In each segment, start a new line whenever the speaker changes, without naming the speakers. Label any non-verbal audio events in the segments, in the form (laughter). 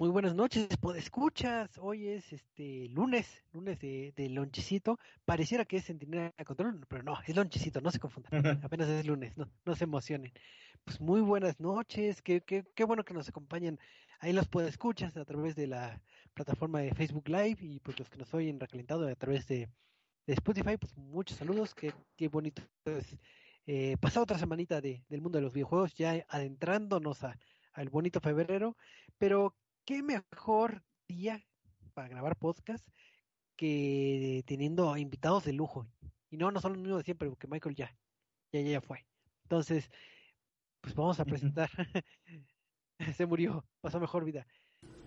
Muy buenas noches, escuchas. Hoy es este lunes, lunes de, de lonchecito. Pareciera que es Centinela Control, pero no, es lonchecito, no se confundan. Apenas es lunes, no, no se emocionen. Pues muy buenas noches, qué, qué, qué bueno que nos acompañen. Ahí los escuchas a través de la plataforma de Facebook Live y pues los que nos oyen recalentado a través de, de Spotify, pues muchos saludos, qué, qué bonito es eh, pasar otra semanita de, del mundo de los videojuegos, ya adentrándonos a, al bonito febrero, pero qué mejor día para grabar podcast que teniendo invitados de lujo. Y no, no son los mismos de siempre, porque Michael ya, ya, ya fue. Entonces, pues vamos a presentar. (laughs) Se murió, pasó mejor vida.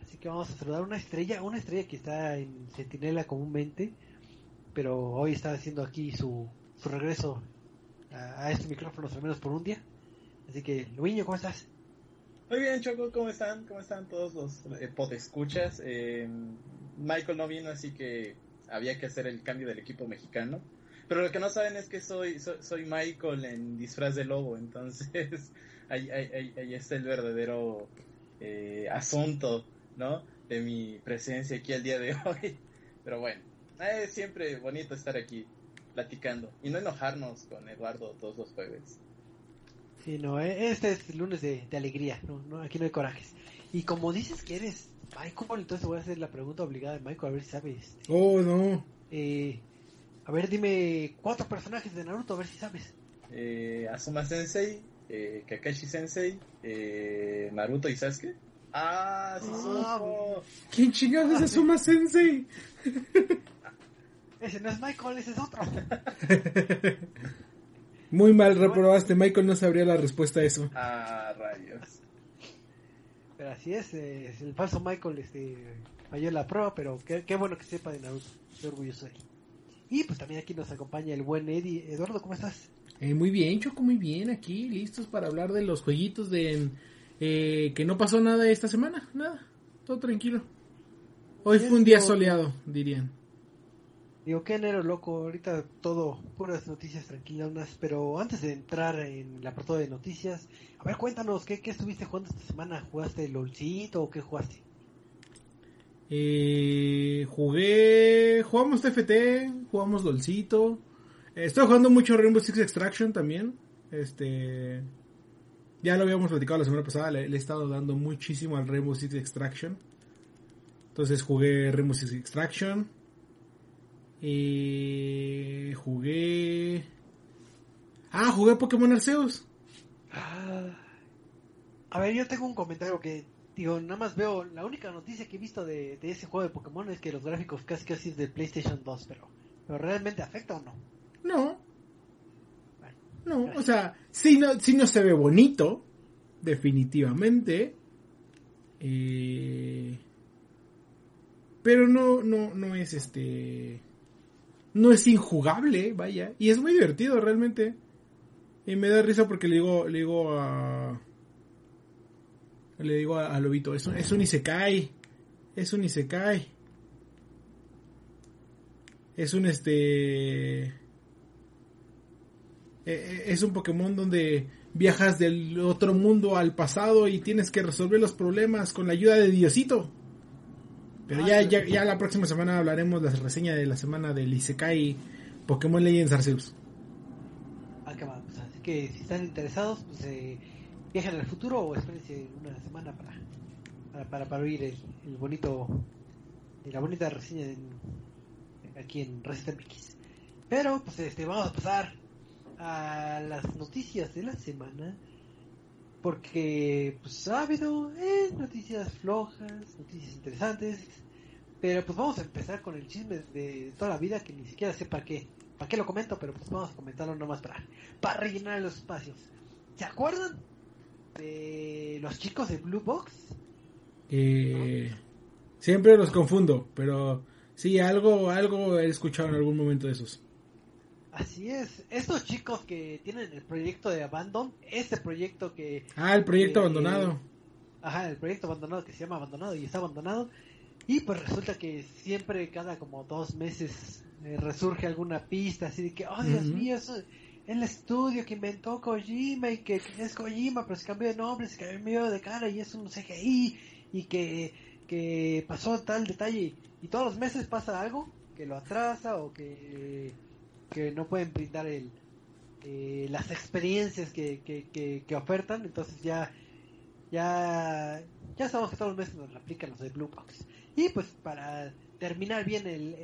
Así que vamos a saludar una estrella, una estrella que está en Centinela comúnmente, pero hoy está haciendo aquí su, su regreso a, a estos micrófonos al menos por un día. Así que, Luiño, ¿cómo estás?
Muy bien, Choco, ¿cómo están? ¿Cómo están todos los eh, podescuchas? Eh, Michael no vino, así que había que hacer el cambio del equipo mexicano. Pero lo que no saben es que soy, soy, Michael en disfraz de lobo, entonces (laughs) ahí, ahí, ahí está el verdadero eh, asunto, ¿no? De mi presencia aquí el día de (laughs) hoy. Pero bueno, es siempre bonito estar aquí platicando y no enojarnos con Eduardo todos los jueves.
Sí, no, eh, este es lunes de, de alegría, no, no, aquí no hay corajes. Y como dices que eres Michael, entonces voy a hacer la pregunta obligada de Michael, a ver si sabes.
Oh, no.
Eh, a ver, dime cuatro personajes de Naruto, a ver si sabes.
Eh, Asuma Sensei, eh, Kakashi Sensei, eh, Naruto y Sasuke. Ah, sí,
Ah,
supo.
¿Quién chingados es Asuma Sensei? (laughs)
Ese no es Michael, ese es otro. (laughs)
Muy mal reprobaste, Michael no sabría la respuesta a eso.
Ah, rayos.
Pero así es, eh, es el falso Michael este, falló la prueba, pero qué, qué bueno que sepa de Naruto. Estoy orgulloso de él. Y pues también aquí nos acompaña el buen Eddie. Eduardo, ¿cómo estás?
Eh, muy bien, Choco, muy bien, aquí listos para hablar de los jueguitos de eh, que no pasó nada esta semana, nada, todo tranquilo. Hoy fue un día soleado, dirían.
Digo, qué enero loco, ahorita todo, puras noticias tranquilonas, pero antes de entrar en la apartado de noticias, a ver, cuéntanos, ¿qué, qué estuviste jugando esta semana? ¿Jugaste LOLcito o qué jugaste?
Eh, jugué, jugamos TFT, jugamos LOLcito. Eh, estoy jugando mucho Rainbow Six Extraction también. Este, ya lo habíamos platicado la semana pasada, le, le he estado dando muchísimo al Rainbow Six Extraction. Entonces jugué Rainbow Six Extraction. Y jugué. Ah, jugué Pokémon Arceus.
Ah, a ver, yo tengo un comentario que, digo, nada más veo, la única noticia que he visto de, de ese juego de Pokémon es que los gráficos casi casi es de PlayStation 2, pero, pero ¿realmente afecta o no?
No,
Bueno,
no, o sea, sí no, sí no se ve bonito, definitivamente. Eh, pero no, no, no es este. No es injugable, vaya. Y es muy divertido realmente. Y me da risa porque le digo, le digo a. Le digo a, Lobito, es un, es un Isekai. Es un Isekai. Es un este. eh, eh, Es un Pokémon donde viajas del otro mundo al pasado y tienes que resolver los problemas con la ayuda de Diosito. Pero ya, ya, ya la próxima semana hablaremos la reseña de la semana del Isekai Pokémon Legends Arceus.
ah, qué va, pues, así que si están interesados, pues eh, viajen al futuro o espérense una semana para, para, para, para oír el, el bonito, la bonita reseña en- aquí en Resident. Pero, pues este, vamos a pasar a las noticias de la semana. Porque, pues, ha habido eh, noticias flojas, noticias interesantes. Pero, pues, vamos a empezar con el chisme de toda la vida que ni siquiera sé para qué. ¿Para qué lo comento? Pero, pues, vamos a comentarlo nomás para, para rellenar los espacios. ¿Se acuerdan de los chicos de Blue Box?
Eh, Siempre los confundo, pero sí, algo, algo he escuchado en algún momento de esos.
Así es, estos chicos que tienen el proyecto de Abandon, ese proyecto que...
Ah, el proyecto
que-
abandonado.
Ajá, el proyecto abandonado que se llama Abandonado y está abandonado. Y pues resulta que siempre, cada como dos meses, eh, resurge alguna pista así de que, oh Dios mío, eso, el estudio que inventó Kojima y que, que es Kojima, pero se cambió de nombre, se cambió de cara y es un CGI y que, que pasó tal detalle. Y todos los meses pasa algo que lo atrasa o que, que no pueden brindar el, eh, las experiencias que, que, que, que ofertan. Entonces ya ya ya sabemos que todos los meses nos lo aplican los de Blue Box. Y pues para terminar bien el,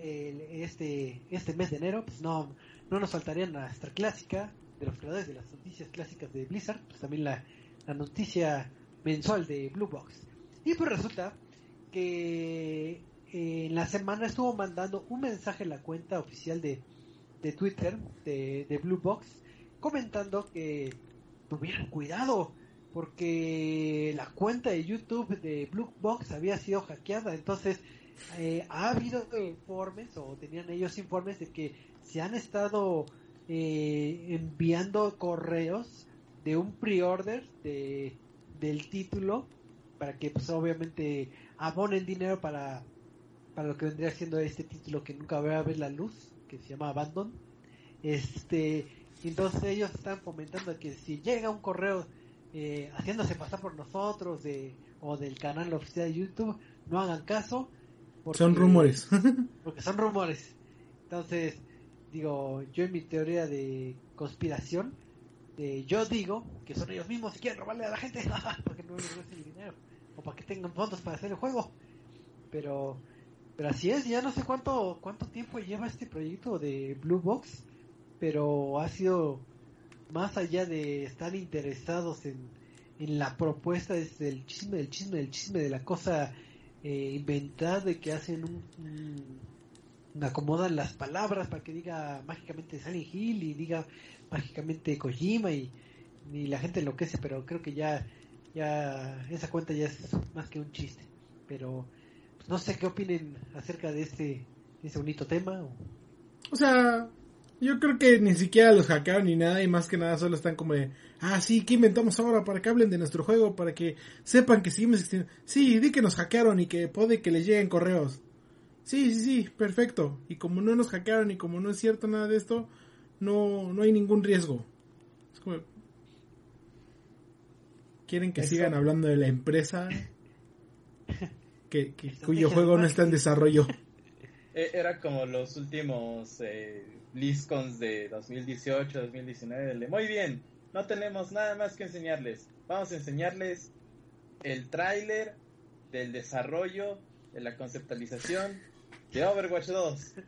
este este mes de enero, pues no no nos faltaría nuestra clásica de los creadores de las noticias clásicas de Blizzard, pues también la, la noticia mensual de Blue Box. Y pues resulta que eh, en la semana estuvo mandando un mensaje en la cuenta oficial de, de Twitter de, de Blue Box comentando que tuvieran cuidado porque la cuenta de YouTube de Blue Box había sido hackeada. Entonces, eh, ha habido informes, o tenían ellos informes, de que se han estado eh, enviando correos de un pre-order de, del título para que, pues, obviamente, abonen dinero para, para lo que vendría siendo este título que nunca va a ver la luz, que se llama Abandon. Este, entonces ellos están fomentando que si llega un correo eh, haciéndose pasar por nosotros de, o del canal oficial de YouTube, no hagan caso. porque-
Son rumores. (laughs)
Porque son rumores. Entonces, digo, yo en mi teoría de conspiración, eh, yo digo que son ellos mismos que quieren robarle a la gente (laughs) porque no les el dinero o para que tengan fondos para hacer el juego. Pero, pero así es, ya no sé cuánto cuánto tiempo lleva este proyecto de Blue Box, pero ha sido más allá de estar interesados en, en la propuesta es el chisme del chisme del chisme de la cosa eh, inventada de que hacen un, acomodan las palabras para que diga mágicamente Silent Hill y diga mágicamente Kojima y, y la gente enloquece pero creo que ya ya esa cuenta ya es más que un chiste. Pero no sé qué opinen acerca de este de ese bonito tema o-
O sea, yo creo que ni siquiera los hackearon ni nada y más que nada solo están como de, ah, sí, ¿qué inventamos ahora para que hablen de nuestro juego? Para que sepan que seguimos existiendo. Sí, di que nos hackearon y que puede que les lleguen correos. Sí, sí, sí, perfecto. Y como no nos hackearon y como no es cierto nada de esto, no, no hay ningún riesgo. Es como... Quieren que
Eso.
sigan hablando de la empresa (laughs) que, cuyo juego no está en desarrollo. (laughs)
E- Era como los últimos eh, BlizzCons de 2018, 2019. el de, Muy bien, no tenemos nada más que enseñarles. Vamos a enseñarles el tráiler del desarrollo, de la conceptualización de Overwatch 2. (laughs)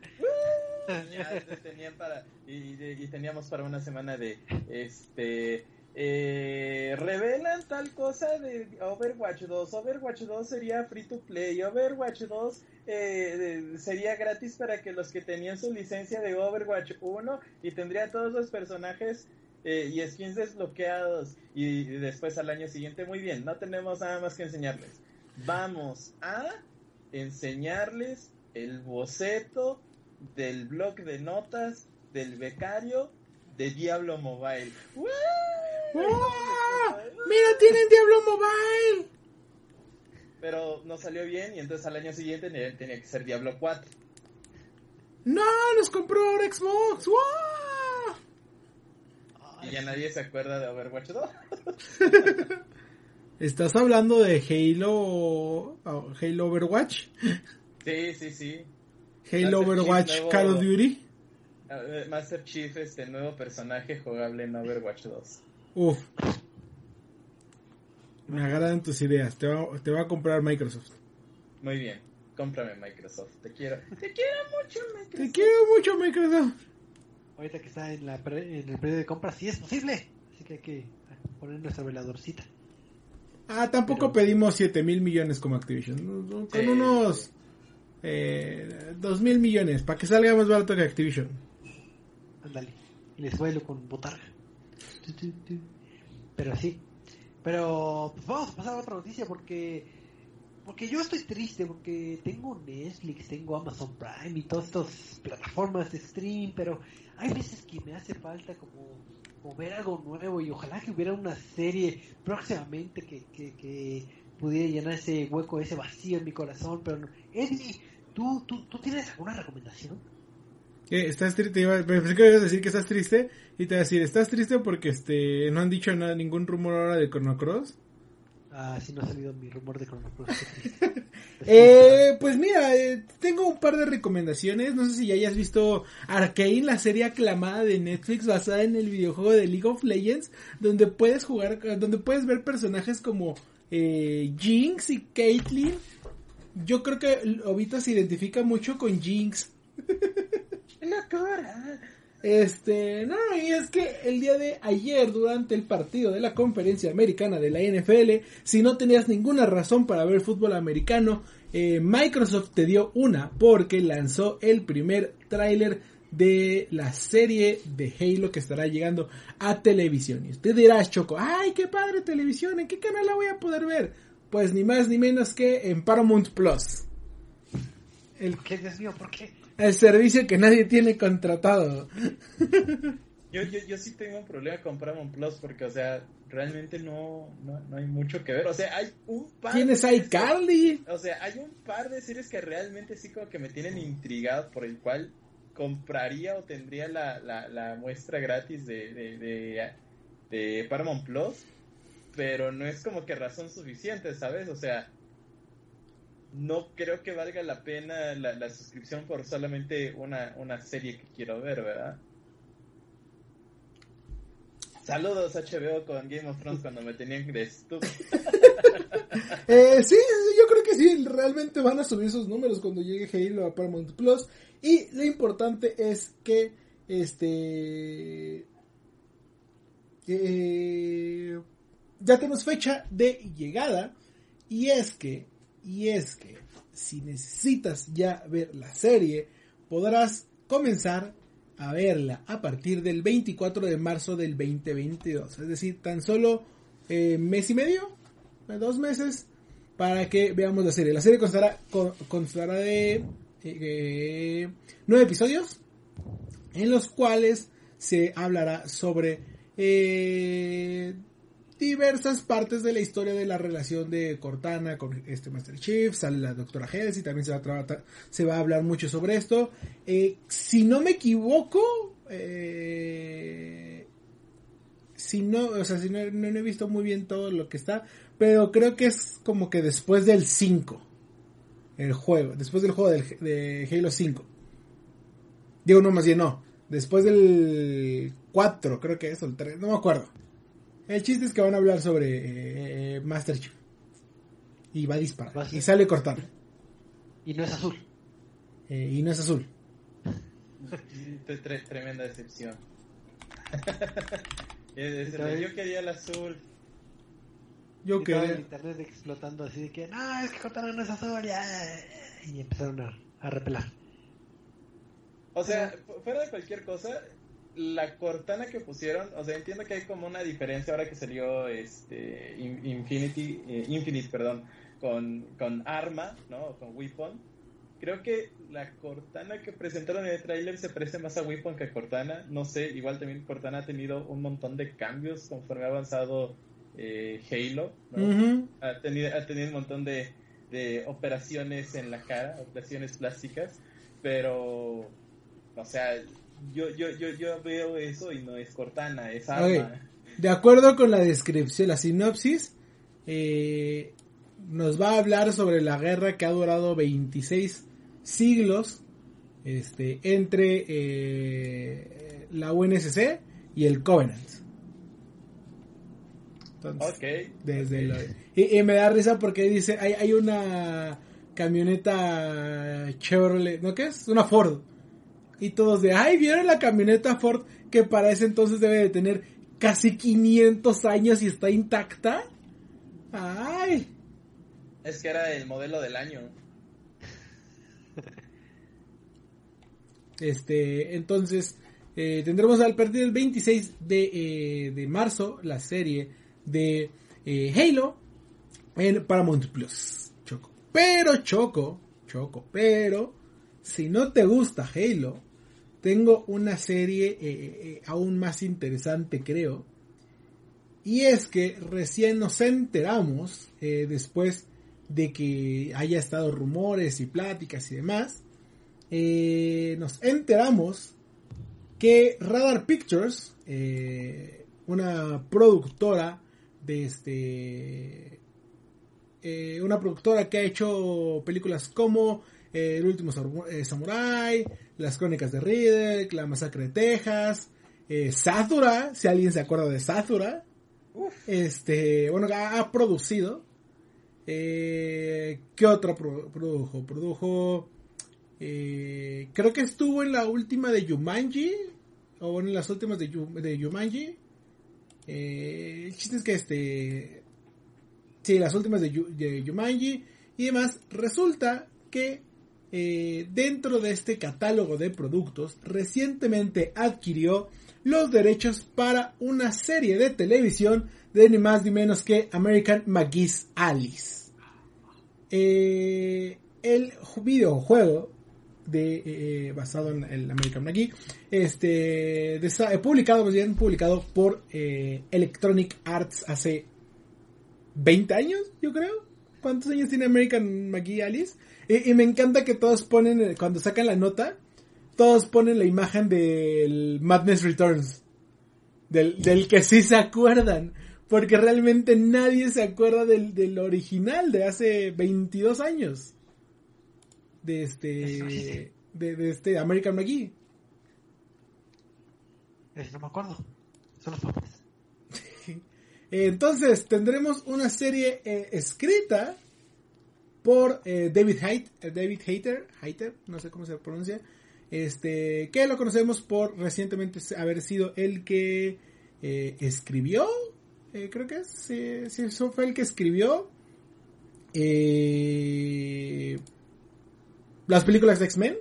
Ya, tenían para, y, y- y teníamos para una semana de, este, eh, revelan tal cosa de Overwatch 2. Overwatch 2 sería free to play. Overwatch 2 eh, sería gratis para que los que tenían su licencia de Overwatch 1 y tendría todos los personajes eh, y skins desbloqueados. Y, y después al año siguiente, muy bien, no tenemos nada más que enseñarles. Vamos a enseñarles el boceto del blog de notas del becario de Diablo Mobile. ¡Wow!
¡Wow! ¡Mira, tienen Diablo Mobile!
Pero no salió bien y entonces al año siguiente tenía que ser Diablo 4.
¡No! ¡Nos compró ahora Xbox! ¡Wow!
Y ya nadie se acuerda de Overwatch 2. (laughs)
¿Estás hablando de Halo... oh, Halo Overwatch?
Sí, sí, sí.
Halo Overwatch
nuevo.
Call of Duty?
Master Chief, este nuevo personaje jugable en Overwatch 2.
Uf. Me agradan tus ideas. Te va, te va a comprar Microsoft.
Muy bien, cómprame Microsoft. Te quiero. Te quiero mucho,
Te
Microsoft.
quiero mucho, Microsoft.
ahorita que está en, la pre- en el periodo de compra sí es posible así que hay que poner nuestra veladorcita
Ah, tampoco
Pero-
pedimos 7 mil millones como Activision. Con
Sí.
unos... Eh, 2 mil millones. Para que salga más barato que Activision.
Ándale. Y les vuelo con botarga. Pero sí. Pero pues vamos a pasar a otra noticia porque porque yo estoy triste porque tengo Netflix, tengo Amazon Prime y todas estas plataformas de stream, pero hay veces que me hace falta como, ver algo nuevo y ojalá que hubiera una serie próximamente que, que, que pudiera llenar ese hueco, ese vacío en mi corazón. Pero. Eddie, ¿tú, tú, ¿tú tienes alguna recomendación?
Eh, estás triste, pensé que ibas a decir que estás triste y te iba a decir, ¿estás triste porque este no han dicho nada, ningún rumor ahora de Chrono Cross?
Ah, sí, no ha salido mi rumor de Chrono Cross. (laughs)
Eh, pues mira, eh, tengo un par de recomendaciones. No sé si ya hayas visto Arcane, la serie aclamada de Netflix basada en el videojuego de League of Legends, donde puedes jugar, donde puedes ver personajes como eh, Jinx y Caitlyn. Yo creo que Obito se identifica mucho con Jinx. (laughs)
¡Locura!
Este, no, y es que el día de ayer, durante el partido de la conferencia americana de la NFL, si no tenías ninguna razón para ver fútbol americano, eh, Microsoft te dio una porque lanzó el primer tráiler de la serie de Halo que estará llegando a televisión. Y usted dirá, Choco, ay, qué padre televisión, ¿en qué canal la voy a poder ver? Pues ni más ni menos que en Paramount Plus. El,
¿Qué, Dios mío? ¿Por qué?
El servicio que nadie tiene contratado.
Yo, yo, yo sí tengo un problema con Paramount Plus porque, o sea, realmente no, no, no hay mucho que ver. O sea, hay un par
¿Tienes iCarly?
O sea, hay un par de series que realmente sí como que me tienen intrigado por el cual compraría o tendría la, la, la muestra gratis de, de, de, de Paramount Plus, pero no es como que razón suficiente, ¿sabes? O sea, no creo que valga la pena la, la suscripción por solamente una, una serie que quiero ver, ¿verdad? Saludos HBO con Game of Thrones cuando me tenían de estúpido. (laughs)
Eh, sí, yo creo que sí, realmente van a subir sus números cuando llegue Halo a Paramount Plus. Y lo importante es que este eh, ya tenemos fecha de llegada. Y es que, y es que, si necesitas ya ver la serie, podrás comenzar a verla a partir del 24 de marzo del 2022. Es decir, tan solo eh, mes y medio, eh, dos meses, para que veamos la serie. La serie constará, con- constará de eh, eh, nueve episodios, en los cuales se hablará sobre diversas partes de la historia de la relación de Cortana con este Master Chief, sale la doctora Hess y también se va a, tratar- se va a hablar mucho sobre esto. Eh, si no me equivoco, eh, si no, o sea, si no, no he visto muy bien todo lo que está, pero creo que es como que después del 5, el juego, después del juego del- de Halo 5. Digo, no, más bien no, después del 4, creo que es, o el 3, no me acuerdo. El chiste es que van a hablar sobre eh, Master Chief. Y va a disparar.
Va a ser-
Y sale cortando.
Y no es azul.
Eh, y no es azul.
Tre- tre- tremenda decepción. (laughs) Eh, Yo quería el azul.
Yo
Y estaba el
quería...
internet explotando así de que, no, es que Cortana no es azul, ya. Y empezaron a, a repelar.
O sea, fu- fuera de cualquier cosa, la cortana que pusieron, o sea, entiendo que hay como una diferencia ahora que salió este In- Infinity, eh, Infinite, perdón, con, con arma, ¿no? Con weapon. Creo que la cortana que presentaron en el tráiler se parece más a weapon que a cortana. No sé, igual también cortana ha tenido un montón de cambios conforme ha avanzado eh, Halo, ¿no? Ha tenido, ha tenido un montón de, de operaciones en la cara, operaciones plásticas, pero, o sea, yo, yo, yo, yo veo eso y no es Cortana, es arma.
De acuerdo con la descripción, la sinopsis, eh, nos va a hablar sobre la guerra que ha durado 26 siglos este, entre eh, la UNSC y el Covenant. Entonces,
Ok.
desde lo- y, y me da risa porque dice, hay, hay una camioneta Chevrolet, ¿no qué es? Una Ford. Y todos de, ay, ¿vieron la camioneta Ford que para ese entonces debe de tener casi 500 años y está intacta? Ay,
Es que era el modelo del año.
este, entonces eh, tendremos al partir del 26 de, eh, de marzo la serie de eh, Halo en Paramount Plus. Choco. Pero, Choco, Choco, pero, si no te gusta Halo, tengo una serie eh, eh, aún más interesante, creo. Y es que recién nos enteramos, eh, después de que haya estado rumores y pláticas y demás, nos enteramos que Radar Pictures, una productora de este una productora que ha hecho películas como El último samurai, Las crónicas de Riddick, La masacre de Texas, eh, si alguien se acuerda de Sathura, este, bueno, ha, producido. Eh, ¿Qué otro produjo? Produjo, eh, creo que estuvo en la última de Yumanji, o en las últimas de, de Yumanji. Eh, el chiste es que este, sí, las últimas de, de Yumanji y demás. Resulta que eh, dentro de este catálogo de productos, recientemente adquirió los derechos para una serie de televisión de ni más ni menos que American McGee's Alice. Eh, el videojuego de, eh, basado en el American McGee, este, publicado, bien, publicado por Electronic Arts hace 20 años, yo creo. ¿Cuántos años tiene American McGee Alice? Y, me encanta que todos ponen, eh, cuando sacan la nota, todos ponen la imagen del Madness Returns. Del, del que sí se acuerdan. Porque realmente nadie se acuerda del, del original de hace 22 años. De este. De, de, este American McGee.
No me acuerdo. Son los papás. (laughs)
Entonces, tendremos una serie eh, escrita por eh, David Haidt, eh, David Hater, Hater, no sé cómo se pronuncia, este, que lo conocemos por recientemente haber sido el que eh, escribió, creo que sí, eso fue el que escribió las películas de X-Men.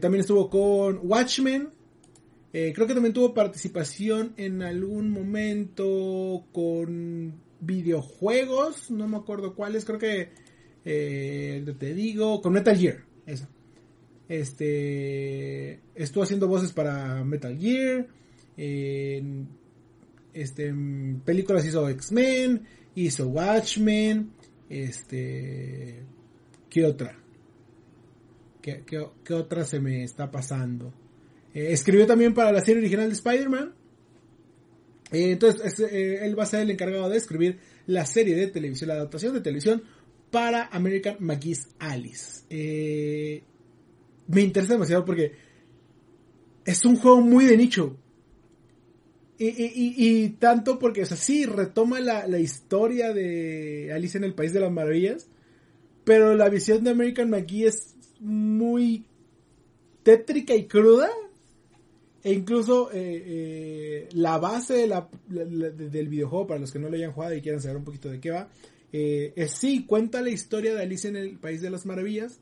también estuvo con Watchmen. creo que también tuvo participación en algún momento con videojuegos. No me acuerdo cuáles. Creo que eh, te digo, con Metal Gear, eso. Este, estuvo haciendo voces para Metal Gear, en, este, películas hizo X-Men, hizo Watchmen, este, ¿qué otra? ¿Qué, qué, otra se me está pasando? Eh, escribió también para la serie original de Spider-Man. Eh, entonces, él va a ser el encargado de escribir la serie de televisión, la adaptación de televisión para American McGee's Alice. Eh, me interesa demasiado porque es un juego muy de nicho. Y, tanto porque, o sea, sí, retoma la, historia de Alice en el País de las Maravillas, pero la visión de American McGee es muy tétrica y cruda. E incluso eh, eh, la base del videojuego, para los que no lo hayan jugado y quieran saber un poquito de qué va, eh, sí, cuenta la historia de Alicia en el País de las Maravillas,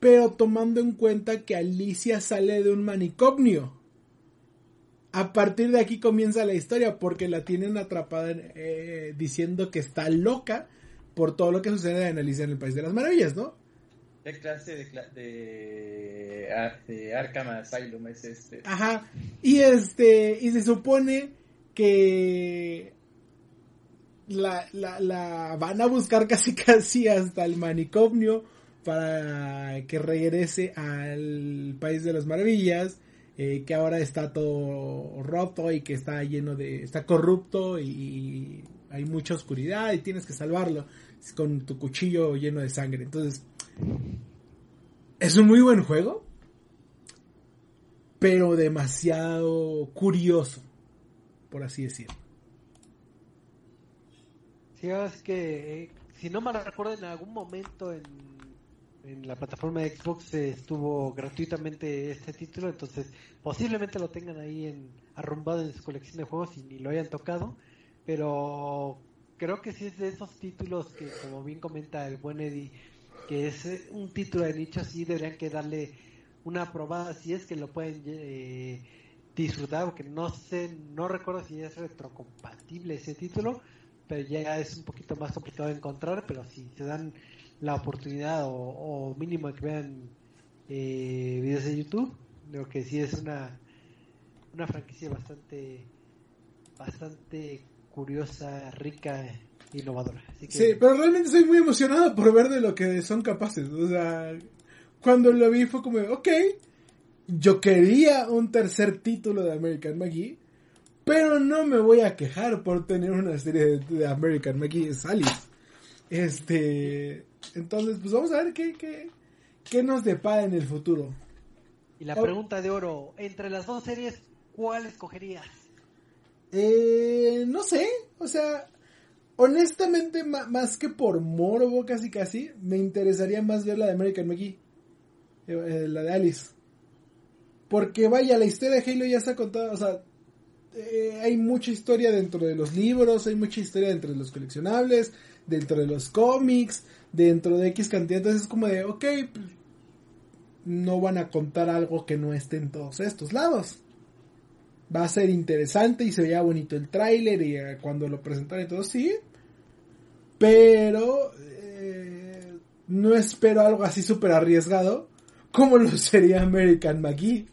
pero tomando en cuenta que Alicia sale de un manicomio. A partir de aquí comienza la historia, porque la tienen atrapada eh, diciendo que está loca por todo lo que sucede en Alicia en el País de las Maravillas, ¿no?
¿Qué clase de, de, de Arkham Asylum es este?
Ajá, y este, y se supone que la, la, la van a buscar casi (laughs) casi hasta el manicomio para que regrese al país de las maravillas, eh, que ahora está todo roto y que está lleno de, está corrupto y, hay mucha oscuridad y tienes que salvarlo con tu cuchillo lleno de sangre. Entonces, es un muy buen juego, pero demasiado curioso, por así decirlo.
Sí, es que, eh, si no me recuerdo, en algún momento en, en la plataforma de Xbox estuvo gratuitamente este título, entonces posiblemente lo tengan ahí en, arrumbado en su colección de juegos y ni lo hayan tocado, pero creo que sí es de esos títulos que, como bien comenta el buen Eddie, que es eh, un título de nicho, sí deberían que darle una probada, si es que lo pueden eh, disfrutar, porque no sé, no recuerdo si es retrocompatible ese título, pero ya es un poquito más complicado de encontrar, pero si se dan la oportunidad o, o mínimo que vean eh, videos de YouTube, creo que sí es una, una franquicia bastante, bastante curiosa, rica, innovadora. Así que,
Sí, pero realmente estoy muy emocionado por ver de lo que son capaces. O sea, cuando lo vi fue como, ok, yo quería un tercer título de American McGee, pero no me voy a quejar por tener una serie de, de American McGee Alice. Este, entonces, pues vamos a ver qué, qué, qué nos depara en el futuro.
y la pregunta de oro, entre las dos series, ¿cuál escogerías?
Eh, no sé, o sea, honestamente, más que por morbo casi casi, me interesaría más ver la de American McGee, eh, eh, la de Alice. Porque vaya, la historia de Halo ya se ha contado, o sea, eh, hay mucha historia dentro de los libros, hay mucha historia dentro de los coleccionables, dentro de los cómics, dentro de X cantidad, entonces es como de, ok, no van a contar algo que no esté en todos estos lados va a ser interesante y se veía bonito el tráiler y eh, cuando lo presentaron y todo, sí. Pero eh, no espero algo así súper arriesgado como lo sería American McGee.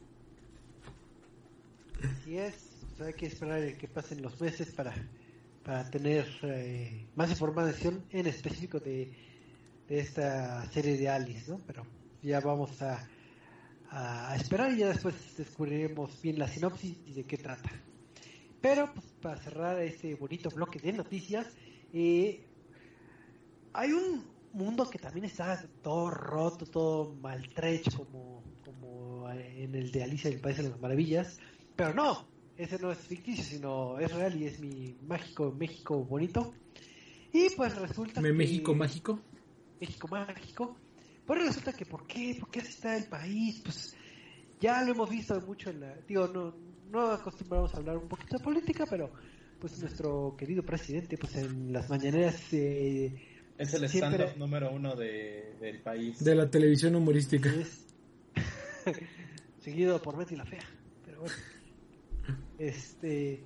Así es, hay que esperar que pasen los meses para, para tener eh, más información en específico de, de esta serie de Alice, ¿no? Pero ya vamos a, a esperar y ya después descubriremos bien la sinopsis y de qué trata. Pero pues, para cerrar este bonito bloque de noticias, eh, hay un mundo que también está todo roto, todo maltrecho, como, como en el de Alicia en el País de las Maravillas. Pero no, ese no es ficticio, sino es real y es mi mágico México bonito. Y pues resulta
Me
que...
México mágico.
México mágico. Pues resulta que ¿por qué? ¿Por qué así está el país? Pues ya lo hemos visto mucho en la... Digo, no, no acostumbramos a hablar un poquito de política, pero pues nuestro querido presidente, pues en las mañaneras... Eh,
Es el
Siempre-
stand-up número uno de, del país.
De la televisión humorística.
es (laughs) seguido por Betty la Fea. Pero bueno. Este...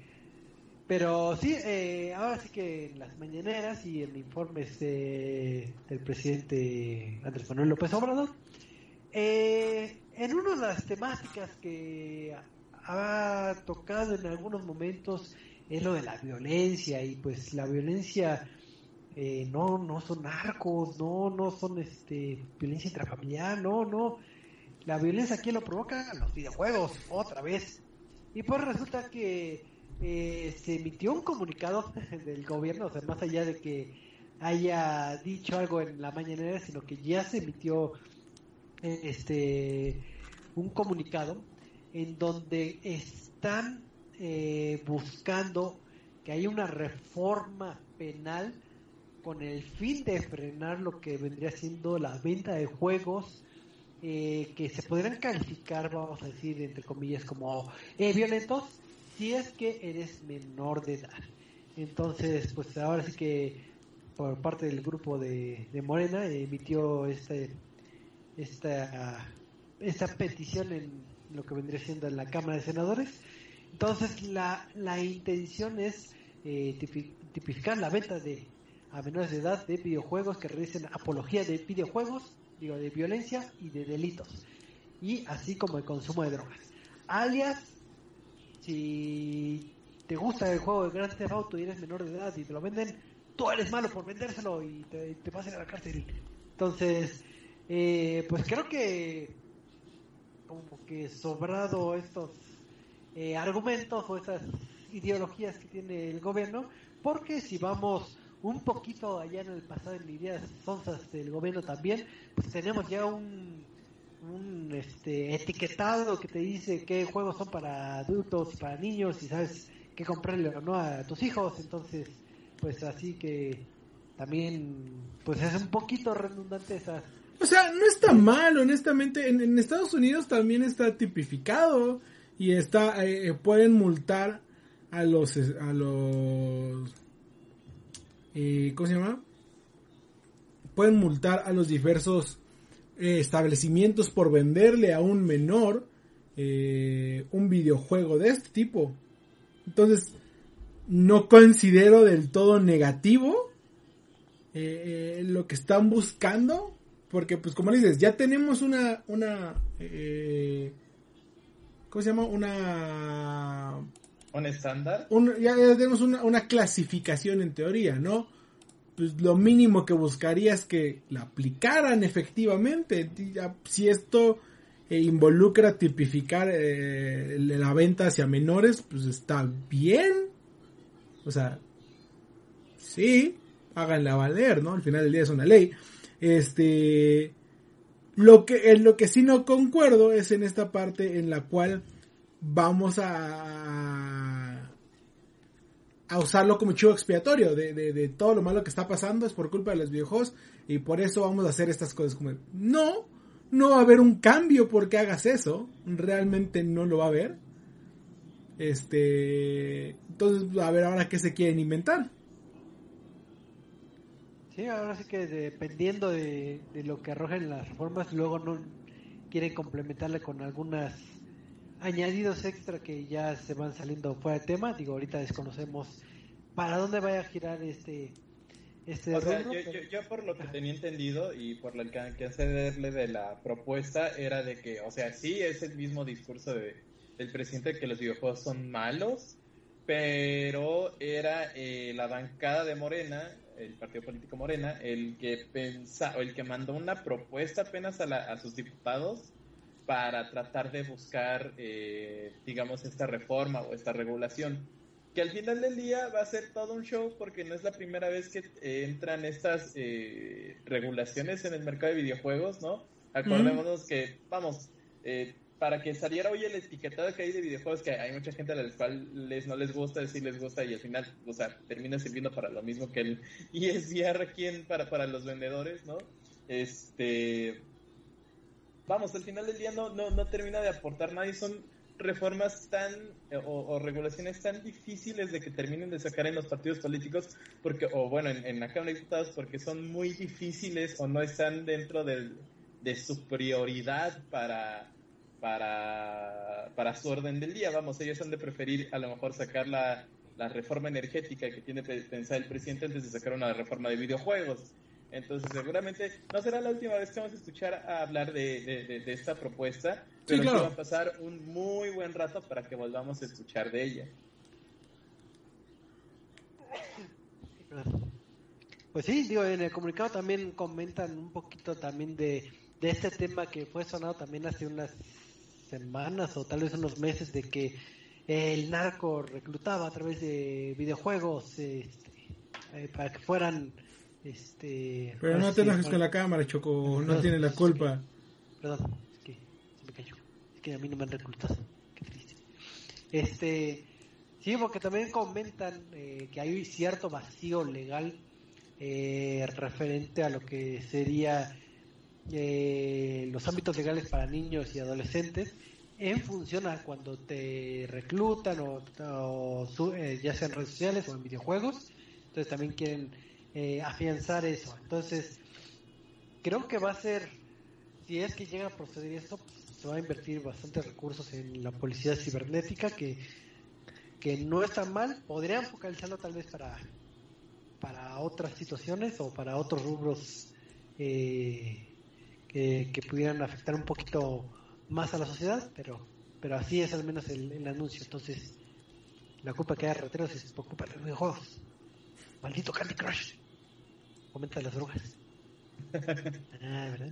Pero sí, eh, ahora sí que en las mañaneras y en informes de- del presidente Andrés Manuel López Obrador, eh, en una de las temáticas que ha tocado en algunos momentos es lo de la violencia y pues la violencia eh, no no son narcos, no no son este violencia intrafamiliar, no no. La violencia aquí lo provoca los videojuegos otra vez y pues resulta que eh, se emitió un comunicado (laughs) del gobierno, o sea, más allá de que haya dicho algo en la mañanera, sino que ya se emitió eh, este un comunicado en donde están eh, buscando que haya una reforma penal con el fin de frenar lo que vendría siendo la venta de juegos eh, que se podrían calificar, vamos a decir, entre comillas, como eh, violentos si es que eres menor de edad. Entonces, pues ahora sí que por parte del grupo de, de Morena emitió este esta esta petición en lo que vendría siendo en la Cámara de Senadores. Entonces, la, la intención es eh, tipi- tipificar la venta de a menores de edad de videojuegos que realicen apología de videojuegos, digo, de violencia y de delitos, y así como el consumo de drogas. Alias, si te gusta el juego de Grand Theft Auto y eres menor de edad y te lo venden, tú eres malo por vendérselo y te, te vas a la cárcel. Entonces, eh, pues creo que como que sobrado estos eh, argumentos o esas ideologías que tiene el gobierno, porque si vamos un poquito allá en el pasado en ideas sonzas del gobierno también, pues tenemos ya un, un este, etiquetado que te dice qué juegos son para adultos para niños y sabes qué comprarle o no a tus hijos, entonces pues así que también pues es un poquito redundante esas
O sea, no está mal, honestamente. En, en Estados Unidos también está tipificado y está eh, pueden multar a los a los ¿cómo se llama? Pueden multar a los diversos eh, establecimientos por venderle a un menor eh, un videojuego de este tipo. Entonces, no considero del todo negativo eh, lo que están buscando, porque pues como dices, ya tenemos una, una, ¿cómo se llama? Una...
¿Un estándar?
ya, tenemos una, una, clasificación en teoría, ¿no? Pues lo mínimo que buscaría es que la aplicaran efectivamente. Si esto involucra tipificar la venta hacia menores, pues está bien. O sea, sí, háganla valer, ¿no? Al final del día es una ley. Este, lo que, en lo que sí no concuerdo es en esta parte en la cual vamos a, a usarlo como chivo expiatorio de, de, todo lo malo que está pasando es por culpa de los viejos y por eso vamos a hacer estas cosas como no, no va a haber un cambio porque hagas eso, realmente no lo va a haber. Este, entonces, a ver ahora qué se quieren inventar.
Sí, ahora sí que dependiendo de, lo que arrojen las reformas, luego no quieren complementarle con algunas añadidos extra que ya se van saliendo fuera de tema. Digo, ahorita desconocemos para dónde vaya a girar este este
o sea, yo, por lo que tenía entendido y por lo que hacerle de la propuesta era de que, o sea, sí es el mismo discurso de, del presidente que los videojuegos son malos, pero era eh, la bancada de Morena el partido político Morena, el que pensa, o el que mandó una propuesta apenas a, sus diputados para tratar de buscar, eh, digamos, esta reforma o esta regulación. Que al final del día va a ser todo un show porque no es la primera vez que eh, entran estas eh, regulaciones en el mercado de videojuegos, ¿no? Acordémonos que, vamos, para que saliera hoy el etiquetado que hay de videojuegos, que hay mucha gente a la cual les, no les gusta, decir les gusta y al final, o sea, termina sirviendo para lo mismo que el (laughs) ESBR aquí para, para los vendedores, ¿no? Este, vamos, al final del día no, no, no termina de aportar nada y son reformas tan o, regulaciones tan difíciles de que terminen de sacar en los partidos políticos porque o bueno en, en la Cámara de Diputados porque son muy difíciles o no están dentro de su prioridad para para, para su orden del día. Vamos, ellos han de preferir a lo mejor sacar la, la reforma energética que tiene pensado el presidente antes de sacar una reforma de videojuegos. Entonces, seguramente no será la última vez que vamos a escuchar a hablar de, de, esta propuesta, pero va a pasar un muy buen rato para que volvamos a escuchar de ella.
Pues sí, digo, en el comunicado también comentan un poquito también de, de este tema que fue sonado también hace unas semanas o tal vez unos meses de que el narco reclutaba a través de videojuegos este, eh, para que fueran este
pero no te enojes con la cámara Choco no tiene la culpa.
perdón es que se me cayó. Es que a mí no me han reclutado. Qué triste. Este sí porque también comentan eh, que hay cierto vacío legal eh, referente a lo que sería eh, los ámbitos legales para niños y adolescentes en función a cuando te reclutan o, eh, ya sea en redes sociales o en videojuegos. Entonces también quieren eh, afianzar eso. Entonces, creo que va a ser, si es que llega a proceder esto, pues, se va a invertir bastantes recursos en la policía cibernética que, que no está mal. Podrían focalizarlo tal vez para, para otras situaciones o para otros rubros. Eh, que, pudieran afectar un poquito más a la sociedad, pero pero así es al menos el, anuncio. Entonces, la culpa que hay rateros es por culpa de los videojuegos. Maldito Candy Crush. Comenta las drogas. ah, ¿verdad?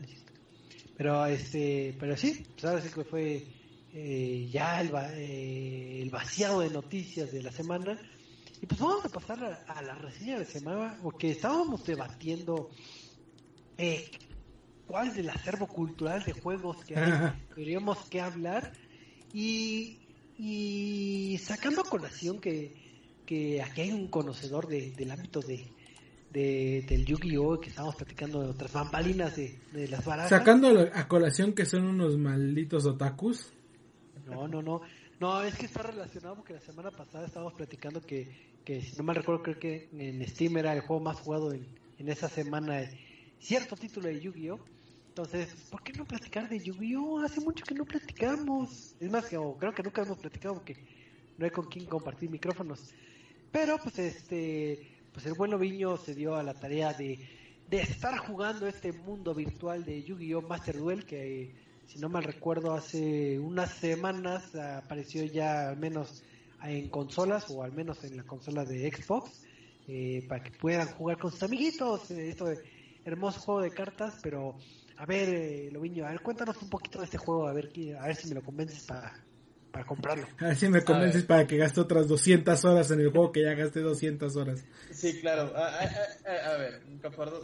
Pero este, pero sí, pues ahora sí que fue eh, ya el, eh, el vaciado de noticias de la semana. Y pues vamos a pasar a, la reseña de semana, porque estábamos debatiendo eh, cuál es el acervo cultural de juegos que tendríamos que hablar y, y sacando a colación que, que aquí hay un conocedor de, del ámbito de, de, del Yu-Gi-Oh! que estamos platicando de otras bambalinas de, de las barajas.
Sacando a colación que son unos malditos otakus.
No, no, no. No, es que está relacionado porque la semana pasada estábamos platicando que, que si no mal recuerdo, creo que en Steam era el juego más jugado en, en esa semana, cierto título de Yu-Gi-Oh! Entonces, ¿por qué no platicar de Yu-Gi-Oh? Hace mucho que no platicamos. Es más, que, creo que nunca hemos platicado porque no hay con quién compartir micrófonos. Pero pues este, pues el buen Loviño se dio a la tarea de, de estar jugando este mundo virtual de Yu-Gi-Oh! Master Duel que si no mal recuerdo hace unas semanas apareció ya al menos en consolas o al menos en la consola de Xbox eh, para que puedan jugar con sus amiguitos eh, esto hermoso juego de cartas pero a ver eh, Loviño a ver cuéntanos un poquito de este juego a ver a ver si me lo convences para para comprarlo.
A ver si me convences para que gaste otras 200 horas en el juego que ya gasté 200 horas.
Sí, claro. A, ver,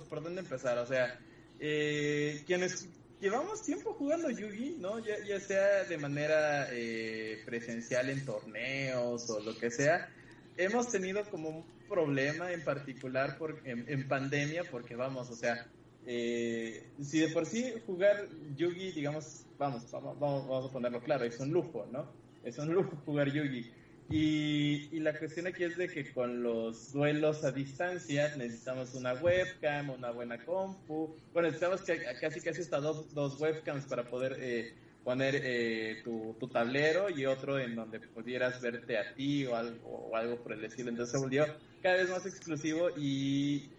¿por, dónde empezar? O sea, eh, quienes llevamos tiempo jugando Yugi, ¿no? Ya, sea de manera eh, presencial en torneos o lo que sea, hemos tenido como un problema en particular por, en, pandemia, porque vamos, o sea, eh, si de por sí jugar Yugi, digamos, vamos, vamos, vamos a ponerlo claro, es un lujo, ¿no? Es un lujo jugar Yugi. Y, la cuestión aquí es de que con los duelos a distancia necesitamos una webcam, una buena compu. Bueno, necesitamos casi casi hasta dos, dos webcams para poder eh, poner eh, tu, tablero y otro en donde pudieras verte a ti o algo, por el estilo. Entonces se volvió cada vez más exclusivo y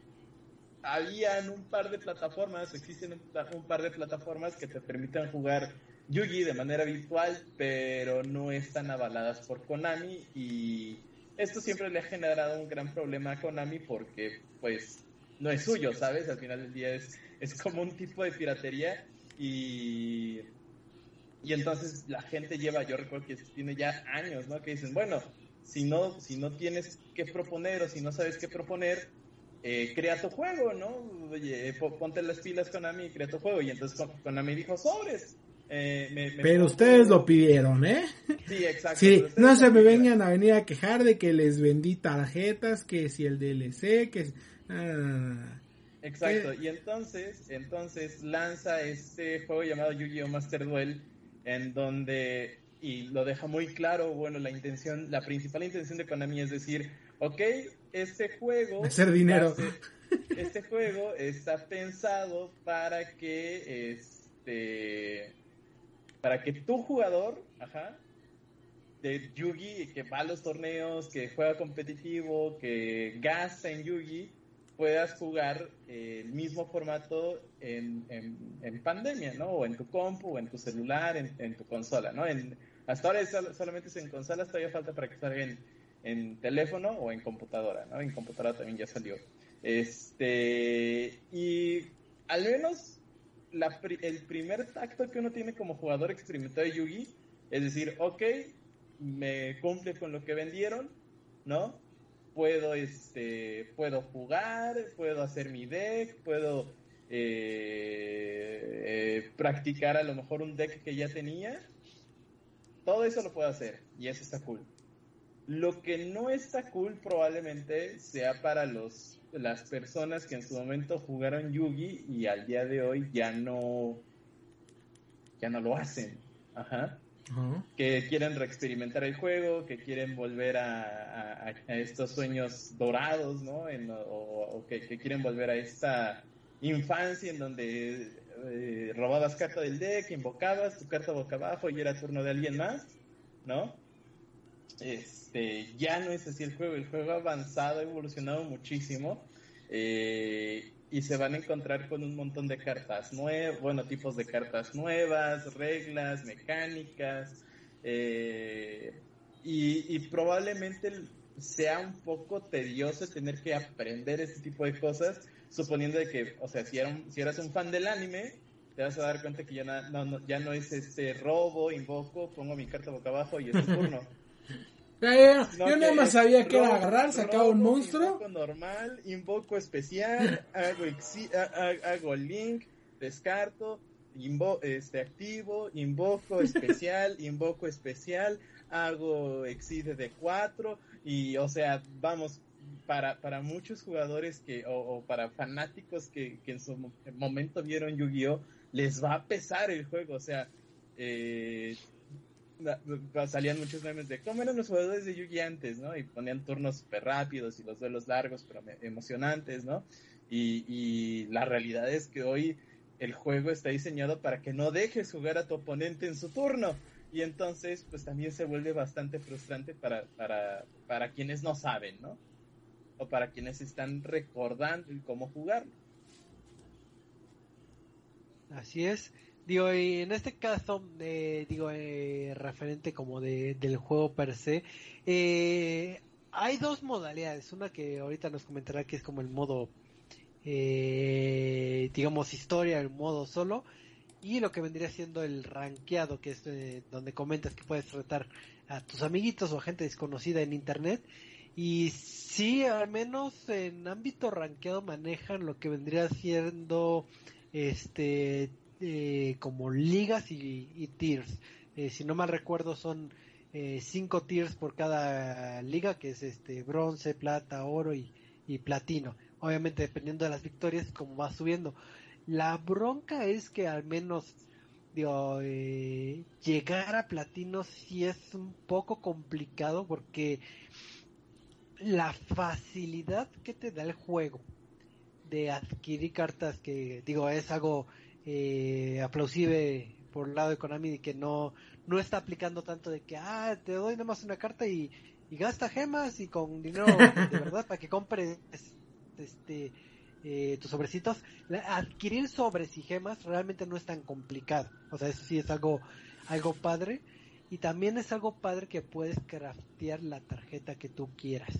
habían un par de plataformas, existen un par de plataformas que te permiten jugar Yugi de manera virtual, pero no están avaladas por Konami y esto siempre le ha generado un gran problema a Konami porque pues no es suyo, ¿sabes? Al final del día es, es como un tipo de piratería y, y entonces la gente lleva, yo recuerdo que tiene ya años, ¿no? Que dicen, bueno, si no, si no tienes que proponer o si no sabes qué proponer, eh, crea tu juego, ¿no? Oye, ponte las pilas Konami y crea tu juego. Y entonces Konami dijo, sobres,
eh, Pero ustedes lo pidieron, ¿eh?
Sí, exacto.
Sí, no se me vengan a venir a quejar de que les vendí tarjetas, que si el DLC, que...
Exacto, y entonces, entonces lanza este juego llamado Yu-Gi-Oh! Master Duel, en donde, y lo deja muy claro, bueno, la intención, la principal intención de Konami es decir, ok, este juego...
Hacer dinero.
este juego está pensado para que, este para que tu jugador, ajá, de Yugi, que va a los torneos, que juega competitivo, que gasta en Yugi, puedas jugar eh, el mismo formato en, en, pandemia, ¿no? O en tu compu, o en tu celular, en, tu consola, ¿no? Hasta ahora solamente es en consolas, todavía falta para que salga en teléfono o en computadora, ¿no? En computadora también ya salió. Este, y al menos el primer tacto que uno tiene como jugador experimentado de Yugi es decir, ok, me cumple con lo que vendieron, ¿no? Puedo, este, puedo jugar, puedo hacer mi deck, puedo eh, eh, practicar a lo mejor un deck que ya tenía. Todo eso lo puedo hacer y eso está cool. Lo que no está cool probablemente sea para los las personas que en su momento jugaron Yugi y al día de hoy ya no ya no lo hacen. Ajá. Que quieren reexperimentar el juego, que quieren volver a, estos sueños dorados, ¿no? o, que, quieren volver a esta infancia en donde eh, robabas carta del deck, invocabas tu carta boca abajo y era turno de alguien más, ¿no? Este, ya no es así el juego, el juego ha avanzado, ha evolucionado muchísimo eh, y se van a encontrar con un montón de cartas nuevas, bueno, tipos de cartas nuevas, reglas, mecánicas, eh, y, probablemente sea un poco tedioso tener que aprender este tipo de cosas, suponiendo de que, o sea, si, si eras un fan del anime, te vas a dar cuenta que ya no, ya no es este robo, invoco, pongo mi carta boca abajo y es tu turno. (laughs)
yo nada más sabía que era agarrar, sacaba un monstruo.
Invoco normal, invoco especial, (laughs) hago, hago link, descarto, invo este activo, invoco especial, (laughs) invoco especial, hago exide de 4 y o sea, vamos, para, para muchos jugadores que, o, para fanáticos que, que, en su momento vieron Yu-Gi-Oh, les va a pesar el juego, o sea, eh, salían muchos memes de cómo eran los jugadores de Yugi antes, ¿no? Y ponían turnos súper rápidos y los duelos largos, pero emocionantes, ¿no? Y, la realidad es que hoy el juego está diseñado para que no dejes jugar a tu oponente en su turno. Y entonces, pues también se vuelve bastante frustrante para, para, para quienes no saben, ¿no? O para quienes están recordando cómo jugarlo.
Así es. Digo, y en este caso, eh, digo, eh, referente como de, del juego per se, eh, hay dos modalidades. Una que ahorita nos comentará que es como el modo, eh, digamos, historia, el modo solo. Y lo que vendría siendo el rankeado, que es eh, donde comentas que puedes tratar a tus amiguitos o a gente desconocida en internet. Y sí, al menos en ámbito rankeado manejan lo que vendría siendo este eh, como ligas y, tiers. Eh, si no mal recuerdo son eh, cinco tiers por cada liga, que es este bronce, plata, oro y, platino. Obviamente dependiendo de las victorias como va subiendo. La bronca es que al menos eh, llegar a platino sí es un poco complicado porque la facilidad que te da el juego de adquirir cartas que digo es algo eh, aplausible por el lado de Konami que no no está aplicando tanto de que ah te doy nomás una carta y, y gasta gemas y con dinero de (laughs) verdad para que compres este eh, tus sobrecitos. La- adquirir sobres y gemas realmente no es tan complicado. O sea eso sí es algo algo padre. Y también es algo padre que puedes craftear la tarjeta que tú quieras.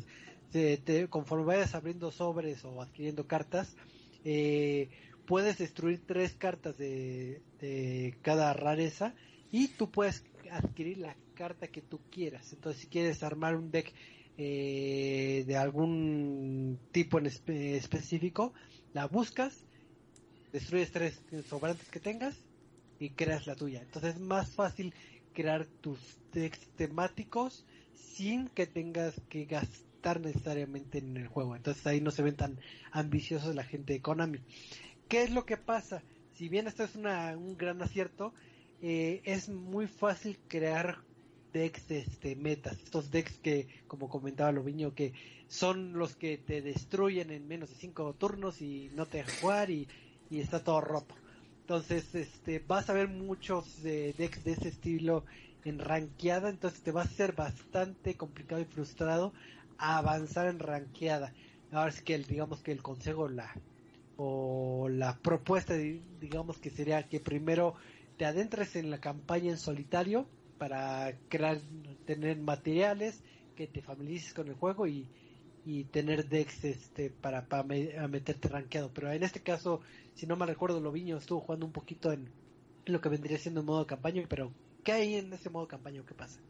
Te- te- conforme vayas abriendo sobres o adquiriendo cartas eh, puedes destruir tres cartas de, cada rareza y tú puedes adquirir la carta que tú quieras. Entonces, si quieres armar un deck eh, de algún tipo en espe- específico, la buscas, destruyes tres sobrantes que tengas y creas la tuya. Entonces, es más fácil crear tus decks temáticos sin que tengas que gastar necesariamente en el juego. Entonces, ahí no se ven tan ambiciosos la gente de Konami. ¿Qué es lo que pasa? Si bien esto es una, un gran acierto, eh, es muy fácil crear decks este, metas. Estos decks que, como comentaba Loviño, que son los que te destruyen en menos de cinco turnos y no te dejan jugar y, y está todo roto. Entonces, este, vas a ver muchos eh, decks de ese estilo en ranqueada, entonces te va a ser bastante complicado y frustrado avanzar en ranqueada. Ahora sí que el, digamos que el consejo, la, o la propuesta, di- digamos que sería que primero te adentres en la campaña en solitario para crear, tener materiales, que te familiarices con el juego y, y tener decks este para, para meterte rankeado. Pero en este caso, si no me recuerdo, Loviño estuvo jugando un poquito en, lo que vendría siendo el modo campaña, pero ¿qué hay en ese modo campaña o qué pasa?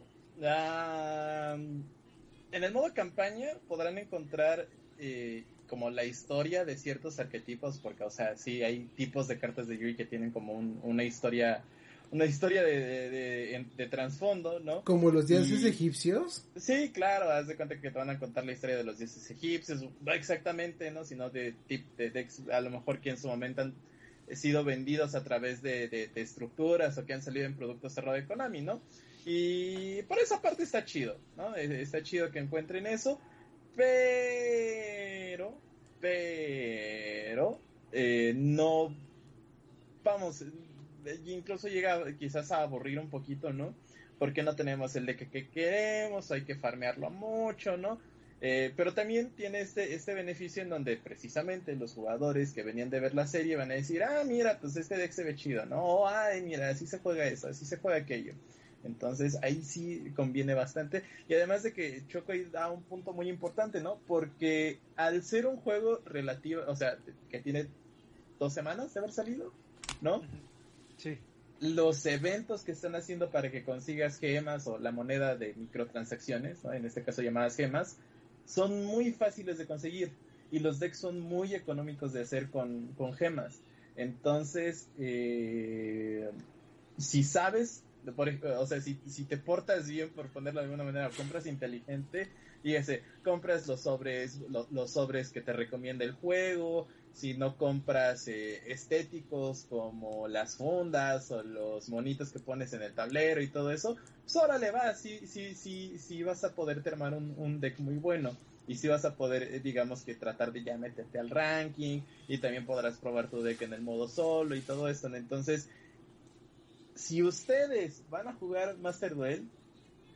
En el modo campaña podrán encontrar eh, como la historia de ciertos arquetipos, porque, o sea, sí hay tipos de cartas de Yui que tienen como un- una historia, una historia de, de, de- en- de trasfondo, ¿no?
Como los dioses
Y-
egipcios.
Sí, claro, haz de cuenta que te van a contar la historia de los dioses egipcios, no exactamente, ¿no? Sino de, tip- de a lo mejor que en su momento han sido vendidos a través de, estructuras o que han salido en productos cerrados de Konami, ¿no? Y por esa parte está chido, ¿no? Eh, Está chido que encuentren eso, pero, pero, eh, no, vamos, eh, incluso llega quizás a aburrir un poquito, ¿no? Porque no tenemos el de que, que queremos, hay que farmearlo mucho, ¿no? Eh, pero también tiene este, este beneficio en donde precisamente los jugadores que venían de ver la serie van a decir, ah, mira, pues este deck se ve chido, ¿no? O, ay, mira, así se juega eso, así se juega aquello. Entonces ahí sí conviene bastante. Y además de que Choco ahí da un punto muy importante, ¿no? Porque al ser un juego relativo, o sea, que tiene dos semanas de haber salido, ¿no?
Sí.
los eventos que están haciendo para que consigas gemas o la moneda de microtransacciones, ¿no? en este caso llamadas gemas, son muy fáciles de conseguir y los decks son muy económicos de hacer con, con gemas. Entonces, eh, si sabes, por ej- o sea, si, si te portas bien, por ponerlo de alguna manera, compras inteligente y ese, compras los sobres, lo- los sobres que te recomienda el juego, si no compras eh, estéticos como las fundas o los monitos que pones en el tablero y todo eso, pues órale va, sí, sí, sí, sí vas a poder armar un, un deck muy bueno. Y sí vas a poder, eh, digamos que tratar de ya meterte al ranking y también podrás probar tu deck en el modo solo y todo esto. Entonces, si ustedes van a jugar Master Duel,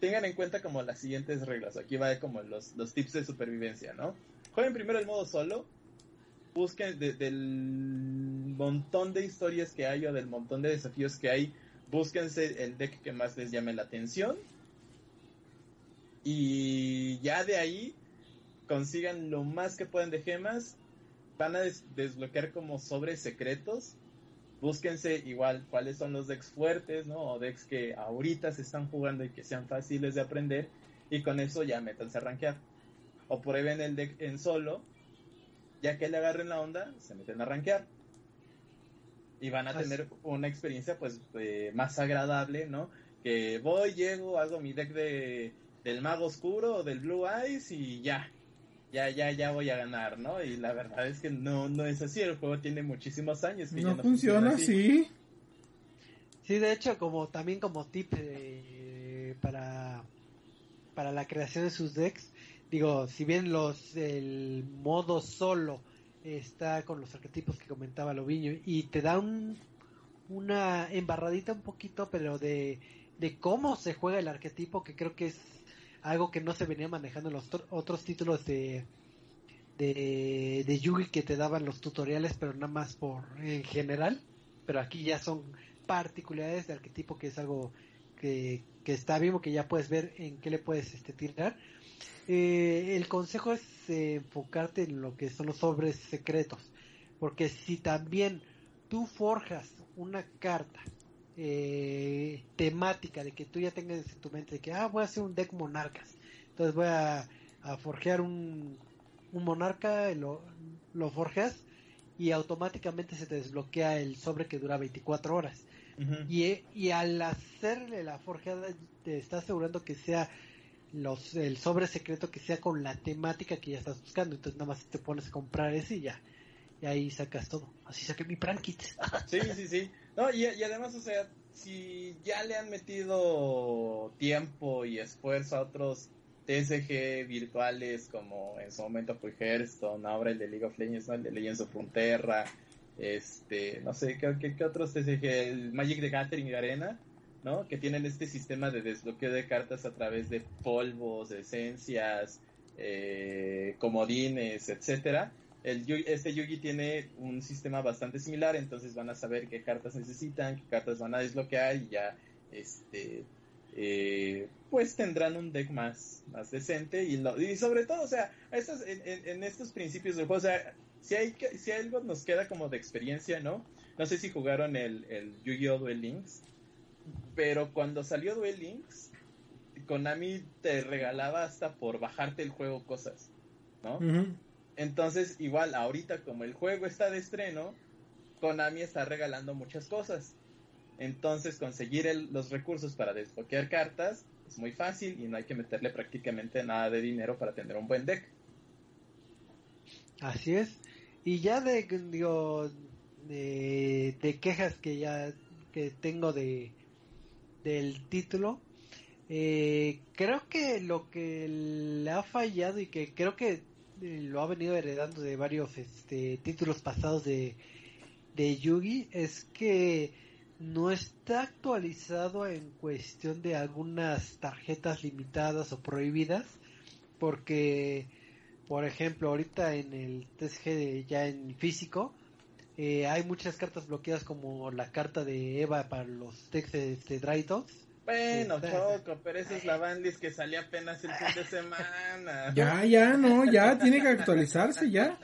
tengan en cuenta como las siguientes reglas. Aquí va como los, los tips de supervivencia, ¿no? Jueguen primero el modo solo. Busquen del montón de historias que hay o del montón de desafíos que hay. Búsquense el deck que más les llame la atención. Y ya de ahí consigan lo más que puedan de gemas. Van a desbloquear como sobres secretos búsquense igual cuáles son los decks fuertes, ¿no? O decks que ahorita se están jugando y que sean fáciles de aprender y con eso ya métanse a rankear. O prueben el deck en solo, ya que le agarren la onda, se meten a rankear. Y van a tener una experiencia pues eh, más agradable, ¿no? Que voy, llego, hago mi deck de del mago oscuro o del blue eyes y ya, ya, ya, ya voy a ganar, ¿no? Y la verdad es que no, no es así, el juego tiene muchísimos años que
no,
ya no
funciona, así.
Sí, de hecho, como también como tip eh, para, para la creación de sus decks, digo, si bien los el modo solo está con los arquetipos que comentaba Loviño y te da un, una embarradita un poquito, pero de, de cómo se juega el arquetipo, que creo que es algo que no se venía manejando en los otros títulos de, de, de Yugi que te daban los tutoriales, pero nada más por en general. Pero aquí ya son particularidades de arquetipo que es algo que, que está vivo, que ya puedes ver en qué le puedes este, tirar. Eh, el consejo es eh, enfocarte en lo que son los sobres secretos, porque si también tú forjas una carta eh, temática de que tú ya tengas en tu mente de que, ah, voy a hacer un deck monarcas. Entonces voy a, a forjear un, un monarca, lo, lo forjas y automáticamente se te desbloquea el sobre que dura 24 horas. y, y, al hacerle la forjada, te está asegurando que sea los, el sobre secreto que sea con la temática que ya estás buscando. Entonces nada más te pones a comprar ese y ya. Y ahí sacas todo. Así saqué mi prankit.
sí, sí, sí. No, y, además, o sea, si ya le han metido tiempo y esfuerzo a otros TSG virtuales como en su momento fue Hearthstone, ahora el de League of Legends, ¿no? el de Legends of Frontera, este, no sé, ¿qué, otros TSG? El Magic the Gathering y Arena, ¿no? Que tienen este sistema de desbloqueo de cartas a través de polvos, esencias, eh, comodines, etcétera este Yugi tiene un sistema bastante similar, entonces van a saber qué cartas necesitan, qué cartas van a desbloquear y ya, este, eh, pues tendrán un deck más, más decente y, y sobre todo, o sea, estos, en, estos principios del juego, o sea, si, hay, si algo nos queda como de experiencia, ¿no? No sé si jugaron el, el Yu-Gi-Oh! Duel Links, pero cuando salió Duel Links, Konami te regalaba hasta por bajarte el juego cosas, ¿no? Entonces, igual, ahorita como el juego está de estreno, Konami está regalando muchas cosas. Entonces, conseguir los recursos para desbloquear cartas es muy fácil y no hay que meterle prácticamente nada de dinero para tener un buen deck.
Así es. Y ya de, digo, de, quejas que ya que tengo de del título, eh, creo que lo que le ha fallado y que creo que lo ha venido heredando de varios este, títulos pasados de, de Yugi es que no está actualizado en cuestión de algunas tarjetas limitadas o prohibidas porque por ejemplo ahorita en el TSG ya en físico eh, hay muchas cartas bloqueadas como la carta de Eva para los decks de, de Dry
bueno, Choco, pero esa es la bandlist que salía apenas el fin de semana. (laughs)
Ya, ya, no, ya, tiene que actualizarse, ya.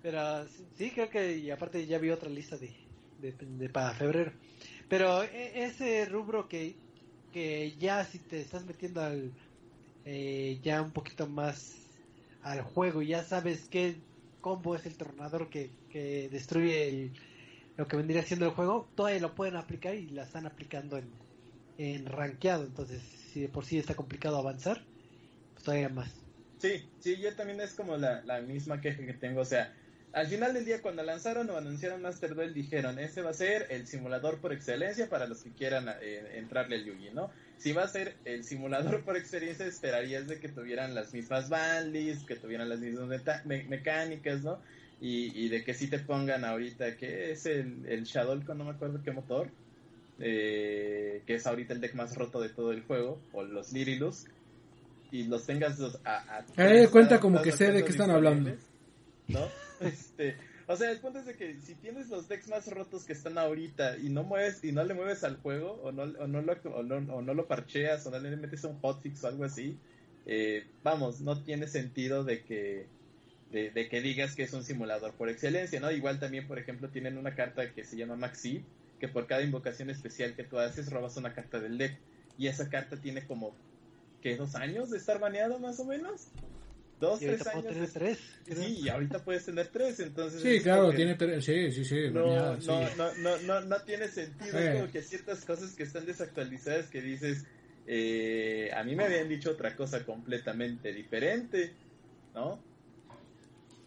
Pero sí, creo que, y aparte ya vi otra lista de, de, para febrero. Pero e, ese rubro que, que ya si te estás metiendo al, eh, ya un poquito más al juego, ya sabes qué combo es el tornador que, que destruye el lo que vendría siendo el juego, todavía lo pueden aplicar y la están aplicando en, en rankeado. Entonces, si de por sí está complicado avanzar, pues todavía más.
Sí, sí, yo también es como la, la misma queja que tengo. O sea, al final del día, cuando lanzaron o anunciaron Master Duel, dijeron: Este va a ser el simulador por excelencia para los que quieran eh, entrarle al Yugi, ¿no? Si va a ser el simulador por excelencia, esperarías de que tuvieran las mismas banlists, que tuvieran las mismas mecánicas, ¿no? Y, y de que si te pongan ahorita, que es el, el Shadowcon, no me acuerdo qué motor, eh, que es ahorita el deck más roto de todo el juego, o los Lirilus, y los tengas los, a, a
Eh, cuenta como que sé de qué están hablando.
¿No? (laughs) Este, o sea, el punto es de que si tienes los decks más rotos que están ahorita y no mueves y no le mueves al juego o no, o no, lo, o no, o no lo parcheas o no le metes un hotfix o algo así, eh, vamos, no tiene sentido de que de, de, que digas que es un simulador por excelencia, ¿no? Igual también, por ejemplo, tienen una carta que se llama Maxi, que por cada invocación especial que tú haces robas una carta del deck. Y esa carta tiene como, ¿qué? ¿Dos años de estar baneado más o menos? Dos,
Y
tres años.
tener tres.
Sí, y ahorita puedes tener tres, entonces...
Sí, claro,
que
tiene tres. Sí, sí, sí.
No, no,
sí.
no, no, no, no tiene sentido.
Eh.
Es como que ciertas cosas que están desactualizadas que dices, eh, a mí me habían dicho otra cosa completamente diferente, ¿no?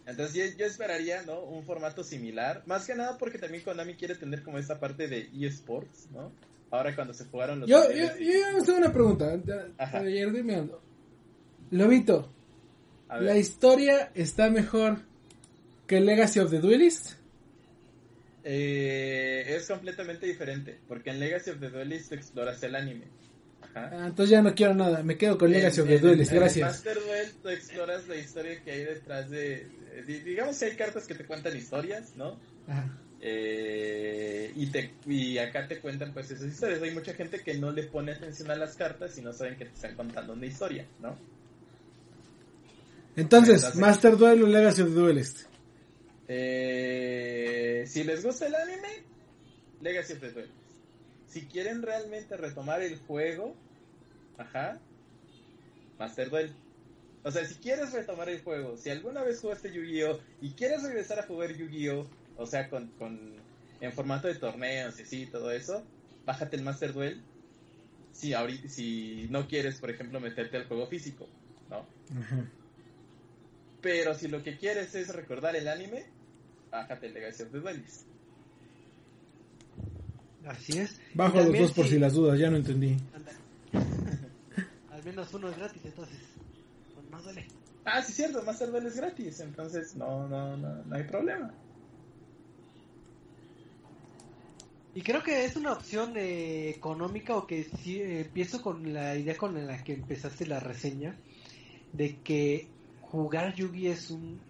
Entonces yo, esperaría, ¿no? Un formato similar. Más que nada porque también Konami quiere tener como esta parte de eSports, ¿no? Ahora cuando se jugaron los...
Yo, yo, yo tengo una pregunta.
Ajá.
Ayer dime. Lobito, ¿la historia está mejor que Legacy of the Duelist?
eh, es completamente diferente, porque en Legacy of the Duelist exploras el anime. Ajá.
Ah, entonces ya no quiero nada. Me quedo con Legacy of
En-
the
en-
Duelist.
en el
Gracias.
Master Duel tú exploras la historia que hay detrás de... di- digamos que hay cartas que te cuentan historias, ¿no?
Ajá.
Eh, y, te, y acá te cuentan pues esas historias. Hay mucha gente que no le pone atención a las cartas y no saben que te están contando una historia, ¿no?
Entonces,
Entonces-
Master Duel o Legacy of the Duelist.
Eh, si les gusta el anime, Legacy of the Duel. Si quieren realmente retomar el juego, ajá, Master Duel. O sea, si quieres retomar el juego, si alguna vez jugaste Yu-Gi-Oh! y quieres regresar a jugar Yu-Gi-Oh! O sea, con, con, en formato de torneos y así, todo eso, bájate el Master Duel. Si, ahorita, si no quieres, por ejemplo, meterte al juego físico, ¿no?
Ajá.
Pero si lo que quieres es recordar el anime, bájate el Legacy of the Duelist.
Así es.
Bajo los dos por
sí-
si las dudas, ya no entendí.
Anda. Menos uno es gratis, entonces. pues no duele.
Ah, sí, cierto, Master Duel es gratis, entonces no, no, no, no hay problema.
Y creo que es una opción eh, económica o que sí eh, empiezo con la idea con la que empezaste la reseña de que jugar Yugi es un,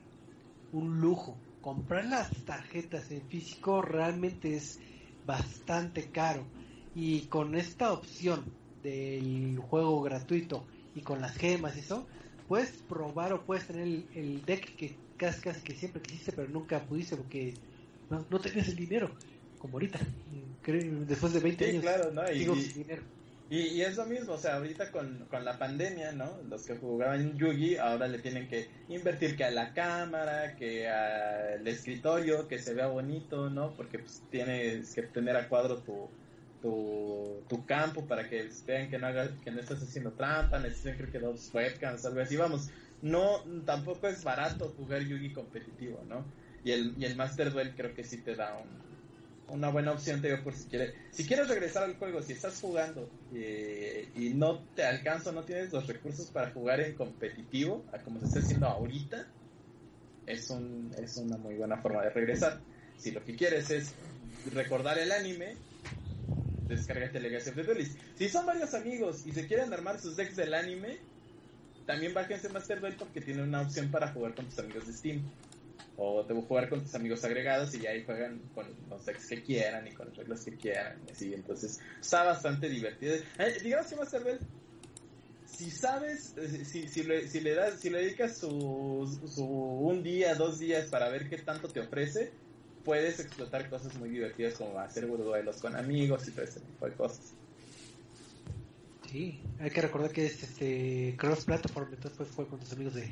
un lujo. Comprar las tarjetas en físico realmente es bastante caro. Y con esta opción del juego gratuito y con las gemas y eso, puedes probar o puedes tener el, el deck que casi, casi que siempre quisiste pero nunca pudiste porque no, no tenías el dinero como ahorita, después de 20
Sí,
años,
claro, ¿no? Y,
sigo
y-
sin dinero.
y- y es lo mismo, o sea, ahorita con, con la pandemia, ¿no? Los que jugaban Yugi ahora le tienen que invertir que a la cámara, que al escritorio, que se vea bonito, ¿no? Porque pues, tienes que tener a cuadro tu, tu, campo para que vean que no, hagas, que no estás haciendo trampa, necesitan creo que dos webcams, algo así, vamos. No, tampoco es barato jugar Yugi competitivo, ¿no? Y el, y el Master Duel creo que sí te da un, una buena opción, te digo, por si quieres. Si quieres regresar al juego, si estás jugando eh, y no te alcanza, no tienes los recursos para jugar en competitivo, como se está haciendo ahorita, es, un, es una muy buena forma de regresar. Si lo que quieres es recordar el anime, descárgate Legacy of the Duelist. Si son varios amigos y se quieren armar sus decks del anime, también bájense Master Duel porque tiene una opción para jugar con tus amigos de Steam. O debo jugar con tus amigos agregados y ya ahí juegan con los decks que quieran y con las reglas que quieran. Y entonces está bastante divertido. Eh, digamos que Master Duel, si sabes, eh, si, si, le, si le das, si le dedicas su, su un día, dos días para ver qué tanto te ofrece, puedes explotar cosas muy divertidas como hacer duelos con amigos y todo ese tipo de cosas.
Sí, hay que recordar que es este cross platform, entonces puedes jugar con tus amigos de,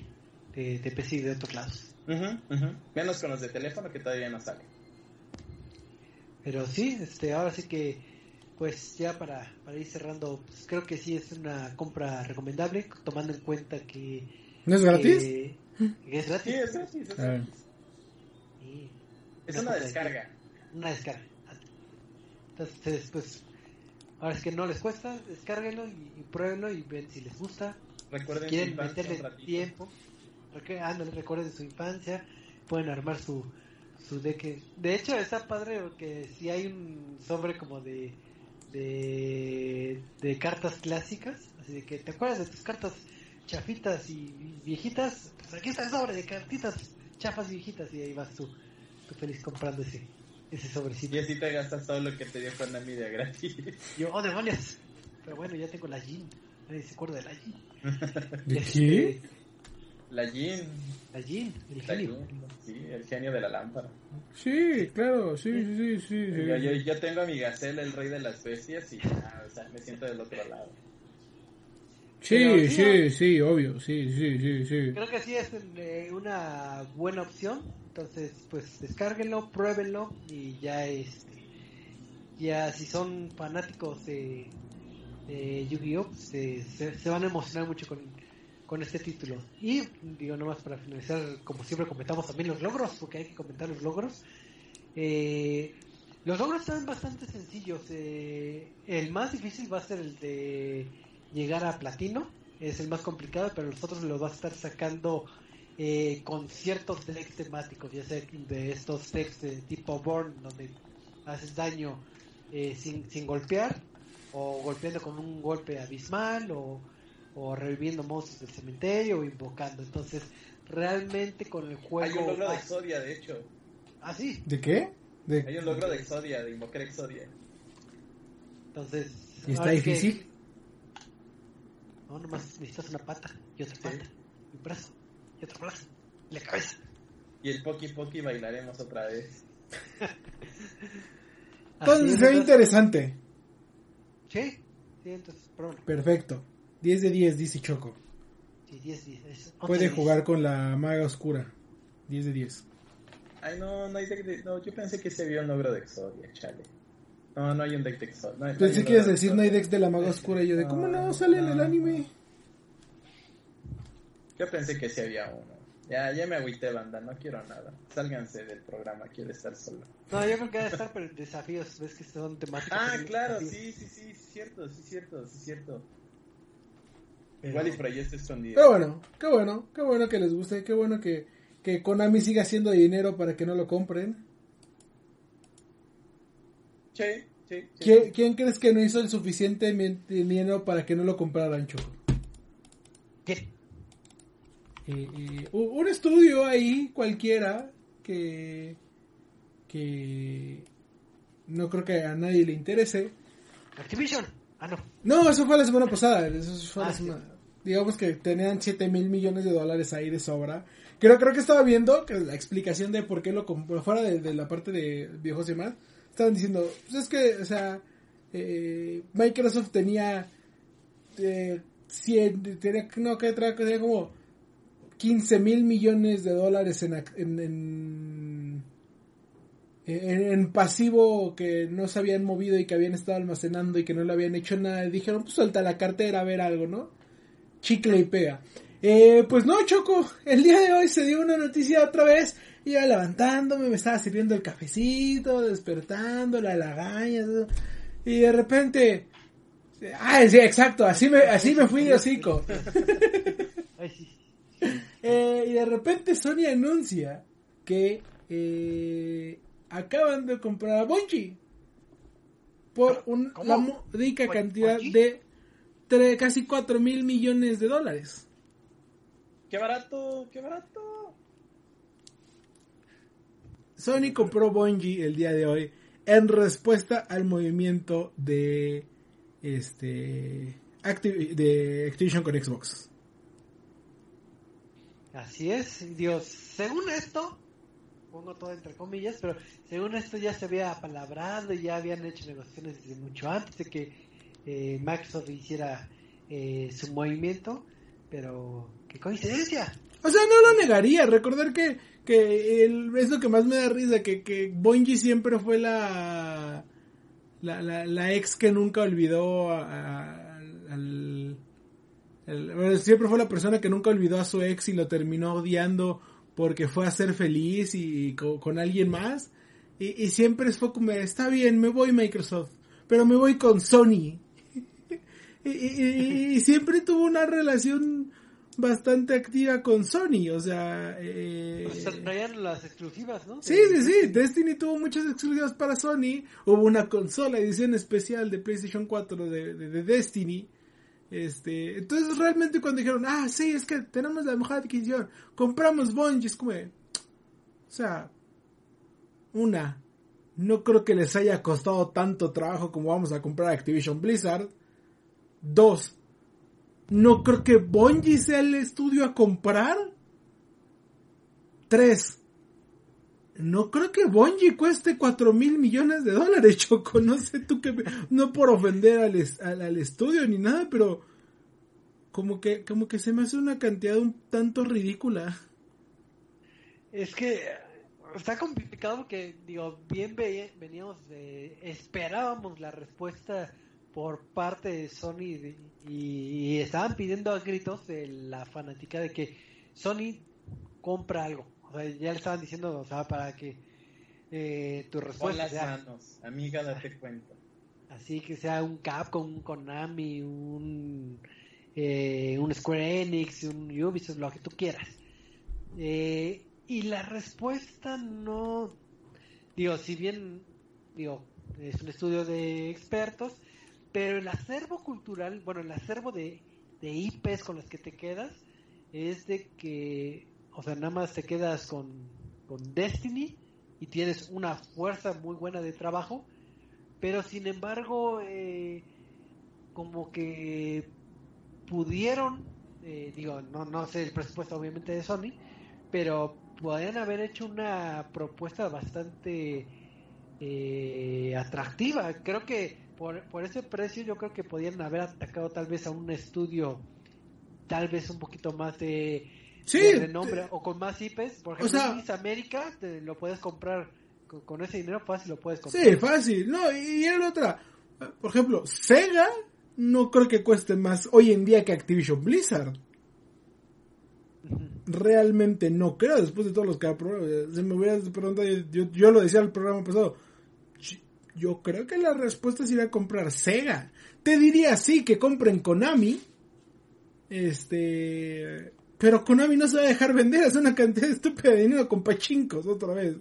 de, de PC y de otros lados.
Ujú, ujú. Menos con los de teléfono que todavía no salen.
Pero sí, este, ahora sí que, pues ya para, para ir cerrando, pues creo que sí es una compra recomendable, tomando en cuenta que...
¿No es gratis?
que es gratis.
Sí, es gratis. Es,
Ah.
gratis.
Sí,
Es
Una
descarga.
una descarga. Entonces, pues, ahora es que no les cuesta, descárguenlo y, y pruébenlo y ven si les gusta.
Recuerden
quieren
su infancia
meterle tiempo, porque, ándale, recuerden su infancia, pueden armar su, su deck. De hecho, está padre que si hay un sobre como de, de, de cartas clásicas, así de que te acuerdas de tus cartas chafitas y viejitas, pues aquí está el sobre de cartitas chafas viejitas y ahí vas tú, tú feliz comprando ese, ese sobrecito.
Y así te gastas todo lo que te dio Konami de gratis. (laughs)
Yo, oh demonios, pero bueno, ya tengo la Jin, nadie se acuerda de la Jin. (laughs)
¿De
Este,
qué?
La Jin.
La Jin, el
La
genio.
Jin, Sí, el genio de la lámpara.
Sí, claro, sí, sí, sí. sí, sí.
Yo, yo, yo tengo a mi Gacela, el rey de las bestias, y ya, o sea, me siento del otro lado.
Sí,
Pero sí,
sí, sí, obvio, sí, sí, sí, sí.
Creo que sí es eh, una buena opción. Entonces, pues descárguenlo, pruébenlo y ya este ya si son fanáticos de, de Yu-Gi-Oh se, se van a emocionar mucho con, con este título. Y digo nomás para finalizar, como siempre comentamos también los logros, porque hay que comentar los logros. Eh, los logros están bastante sencillos. eh, el más difícil va a ser el de llegar a platino. Es el más complicado, pero los otros los vas a estar sacando eh, con ciertos decks temáticos, ya sea de estos decks de tipo Born, donde haces daño eh, sin, sin golpear, o golpeando con un golpe abismal, o, o reviviendo monstruos del cementerio, o invocando. Entonces, realmente con el juego.
Hay un logro de Exodia, de hecho.
ah, sí.
¿De qué? De...
Hay un logro de Exodia, de invocar Exodia.
Entonces.
¿Y está
sí que-
difícil?
No, nomás necesitas una pata y otra pata, y un brazo y otro la cabeza.
Y el Poki Poki bailaremos otra vez. (laughs)
Entonces se ve
es,
interesante.
Sí, sí, entonces, pruébalo.
Perfecto. 10 de 10, dice Choco.
Sí, 10, 10. es once
Puede
de diez.
jugar con la maga oscura. 10 de 10.
Ay, no, no hay deck de... No, yo pensé que se había un logro de Exodia, chale. No, no hay un deck de Exodia. No, no
Pensé
un
que ibas a
de
decir no hay decks de la maga oscura. Y yo de, ¿cómo no? Sale en el anime.
Yo pensé que sí había uno. Ya, ya me agüité, banda, no quiero nada. Sálganse del programa, quiero estar solo.
No, yo creo que debe estar, pero desafíos, ves que son temáticos.
Ah, claro, sí, sí, sí, sí, cierto, sí, cierto, sí, cierto. Igual y por ahí está escondido.
Pero bueno, qué bueno, qué bueno que les guste, qué bueno que, que Konami siga haciendo dinero para que no lo compren.
Sí, sí, sí.
¿Quién, quién crees que no hizo el suficiente dinero para que no lo compraran, Choco?
¿Qué?
Eh, eh, un estudio ahí cualquiera que que no creo que a nadie le interese.
Activision. Ah, no.
No, eso fue la semana pasada. Eso fue la
Ah, sí.
semana- Digamos que tenían 7 mil millones de dólares ahí de sobra. Creo, creo que estaba viendo que la explicación de por qué lo compró, fuera de, de la parte de viejos y demás, estaban diciendo, pues es que, o sea, eh, Microsoft tenía eh, 100, tenía, no, que tenía como 15 mil millones de dólares en, en, en, pasivo que no se habían movido y que habían estado almacenando y que no le habían hecho nada. Dijeron, pues suelta la cartera a ver algo, ¿no? Chicle y pega. Eh, pues no, Choco, el día de hoy se dio una noticia otra vez. Iba levantándome, me estaba sirviendo el cafecito, despertando, la lagaña, y de repente... Ah, sí, exacto, así me, así me fui de hocico. (laughs) (laughs) Eh, y de repente Sony anuncia que eh, acaban de comprar a Bungie por un,
¿Cómo?
la módica
¿Bun-
cantidad de tre- casi 4 mil millones de dólares.
¡Qué barato! ¡Qué barato!
Sony compró Bungie el día de hoy en respuesta al movimiento de este de Activision con Xbox.
Así es, Dios. Según esto, pongo todo entre comillas, pero según esto ya se había apalabrado y ya habían hecho negociaciones desde mucho antes de que eh, Microsoft hiciera eh, su movimiento, pero qué coincidencia.
O sea, no lo negaría. Recordar que, que es lo que más me da risa, que, que Bungie siempre fue la, la, la, ex que nunca olvidó al... siempre fue la persona que nunca olvidó a su ex y lo terminó odiando porque fue a ser feliz y, co- con, alguien más. Y, y siempre fue como, está bien, me voy Microsoft, pero me voy con Sony. (laughs) y, siempre tuvo una relación bastante activa con Sony, o sea... Eh...
Pues traían las exclusivas, ¿no?
Sí, sí, sí, Destiny tuvo muchas exclusivas para Sony, hubo una consola edición especial de PlayStation 4 de, de, Destiny, este, entonces realmente cuando dijeron, ah, sí, es que tenemos la mejor adquisición, compramos Bungie, es como, o sea, una, no creo que les haya costado tanto trabajo como vamos a comprar Activision Blizzard. Dos, no creo que Bungie sea el estudio a comprar. Tres, no creo que Bungie cueste cuatro mil millones de dólares, (laughs) Choco. No sé tú qué. No por ofender al, al, estudio ni nada, pero. Como que, como que se me hace una cantidad un tanto ridícula.
Es que está complicado porque, digo, bien veníamos de. Esperábamos la respuesta por parte de Sony y, estaban pidiendo a gritos de la fanática de que Sony compra algo. Sea, ya le estaban diciendo, o sea, para que eh, tu respuesta
sea. manos, amiga, date cuenta.
Así que sea un Capcom, un Konami, un, eh, un Square Enix, un Ubisoft, lo que tú quieras. Eh, y la respuesta no, digo, si bien, digo, es un estudio de expertos, pero el acervo cultural, bueno, el acervo de, de IPs con los que te quedas es de que, o sea, nada más te quedas con, con Destiny y tienes una fuerza muy buena de trabajo, pero sin embargo, eh, como que pudieron, eh, digo, no, no sé el presupuesto obviamente de Sony, pero podrían haber hecho una propuesta bastante eh, atractiva. Creo que por, por ese precio yo creo que podían haber atacado tal vez a un estudio tal vez un poquito más de, renombre o con más IPs. Por ejemplo, o América te lo puedes comprar con, ese dinero fácil lo puedes comprar.
Sí, fácil. No, y, y otra. Por ejemplo, Sega no creo que cueste más hoy en día que Activision Blizzard realmente no creo, después de todos los que se me hubiera preguntado, yo, yo lo decía el programa pasado, yo creo que la respuesta sería comprar Sega. Te diría sí que compren Konami, este, pero Konami no se va a dejar vender, es una cantidad estúpida de dinero con pachincos otra vez.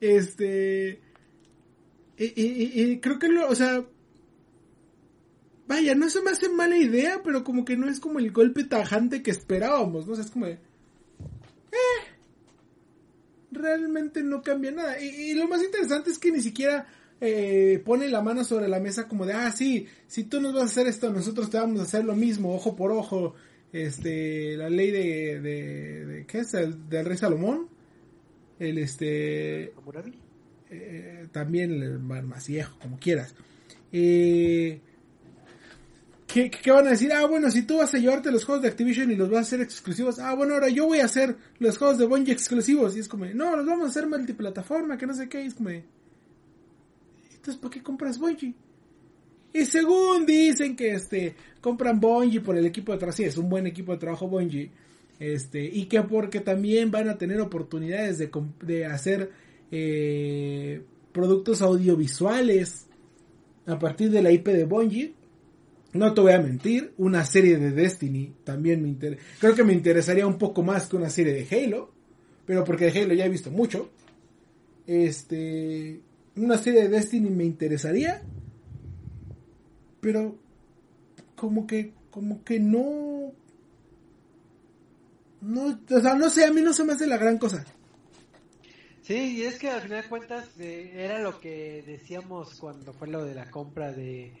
Este, y, creo que lo, o sea, vaya, no se me hace mala idea, pero como que no es como el golpe tajante que esperábamos, ¿no? es como de, eh, realmente no cambia nada. Y, lo más interesante es que ni siquiera eh, pone la mano sobre la mesa como de, ah, sí, si tú nos vas a hacer esto, nosotros te vamos a hacer lo mismo, ojo por ojo. Este, la ley de, de, ¿qué es? El, del rey Salomón. El, este... Eh, también el más viejo, como quieras. Eh, ¿Qué, van a decir? Ah, bueno, si tú vas a llevarte los juegos de Activision y los vas a hacer exclusivos, ah, bueno, ahora yo voy a hacer los juegos de Bungie exclusivos. Y es como, no, los vamos a hacer multiplataforma, que no sé qué. Y es como, entonces, ¿para qué compras Bungie? Y según dicen que este compran Bungie por el equipo de trabajo, sí, es un buen equipo de trabajo Bungie. Este, y que porque también van a tener oportunidades de, de hacer eh, productos audiovisuales a partir de la IP de Bungie no te voy a mentir, una serie de Destiny también me interesa. Creo que me interesaría un poco más que una serie de Halo, pero porque de Halo ya he visto mucho. Este, una serie de Destiny me interesaría, pero como que, como que no, no, o sea, no sé, a mí no se me hace la gran cosa.
Sí, y es que al final de cuentas eh, era lo que decíamos cuando fue lo de la compra de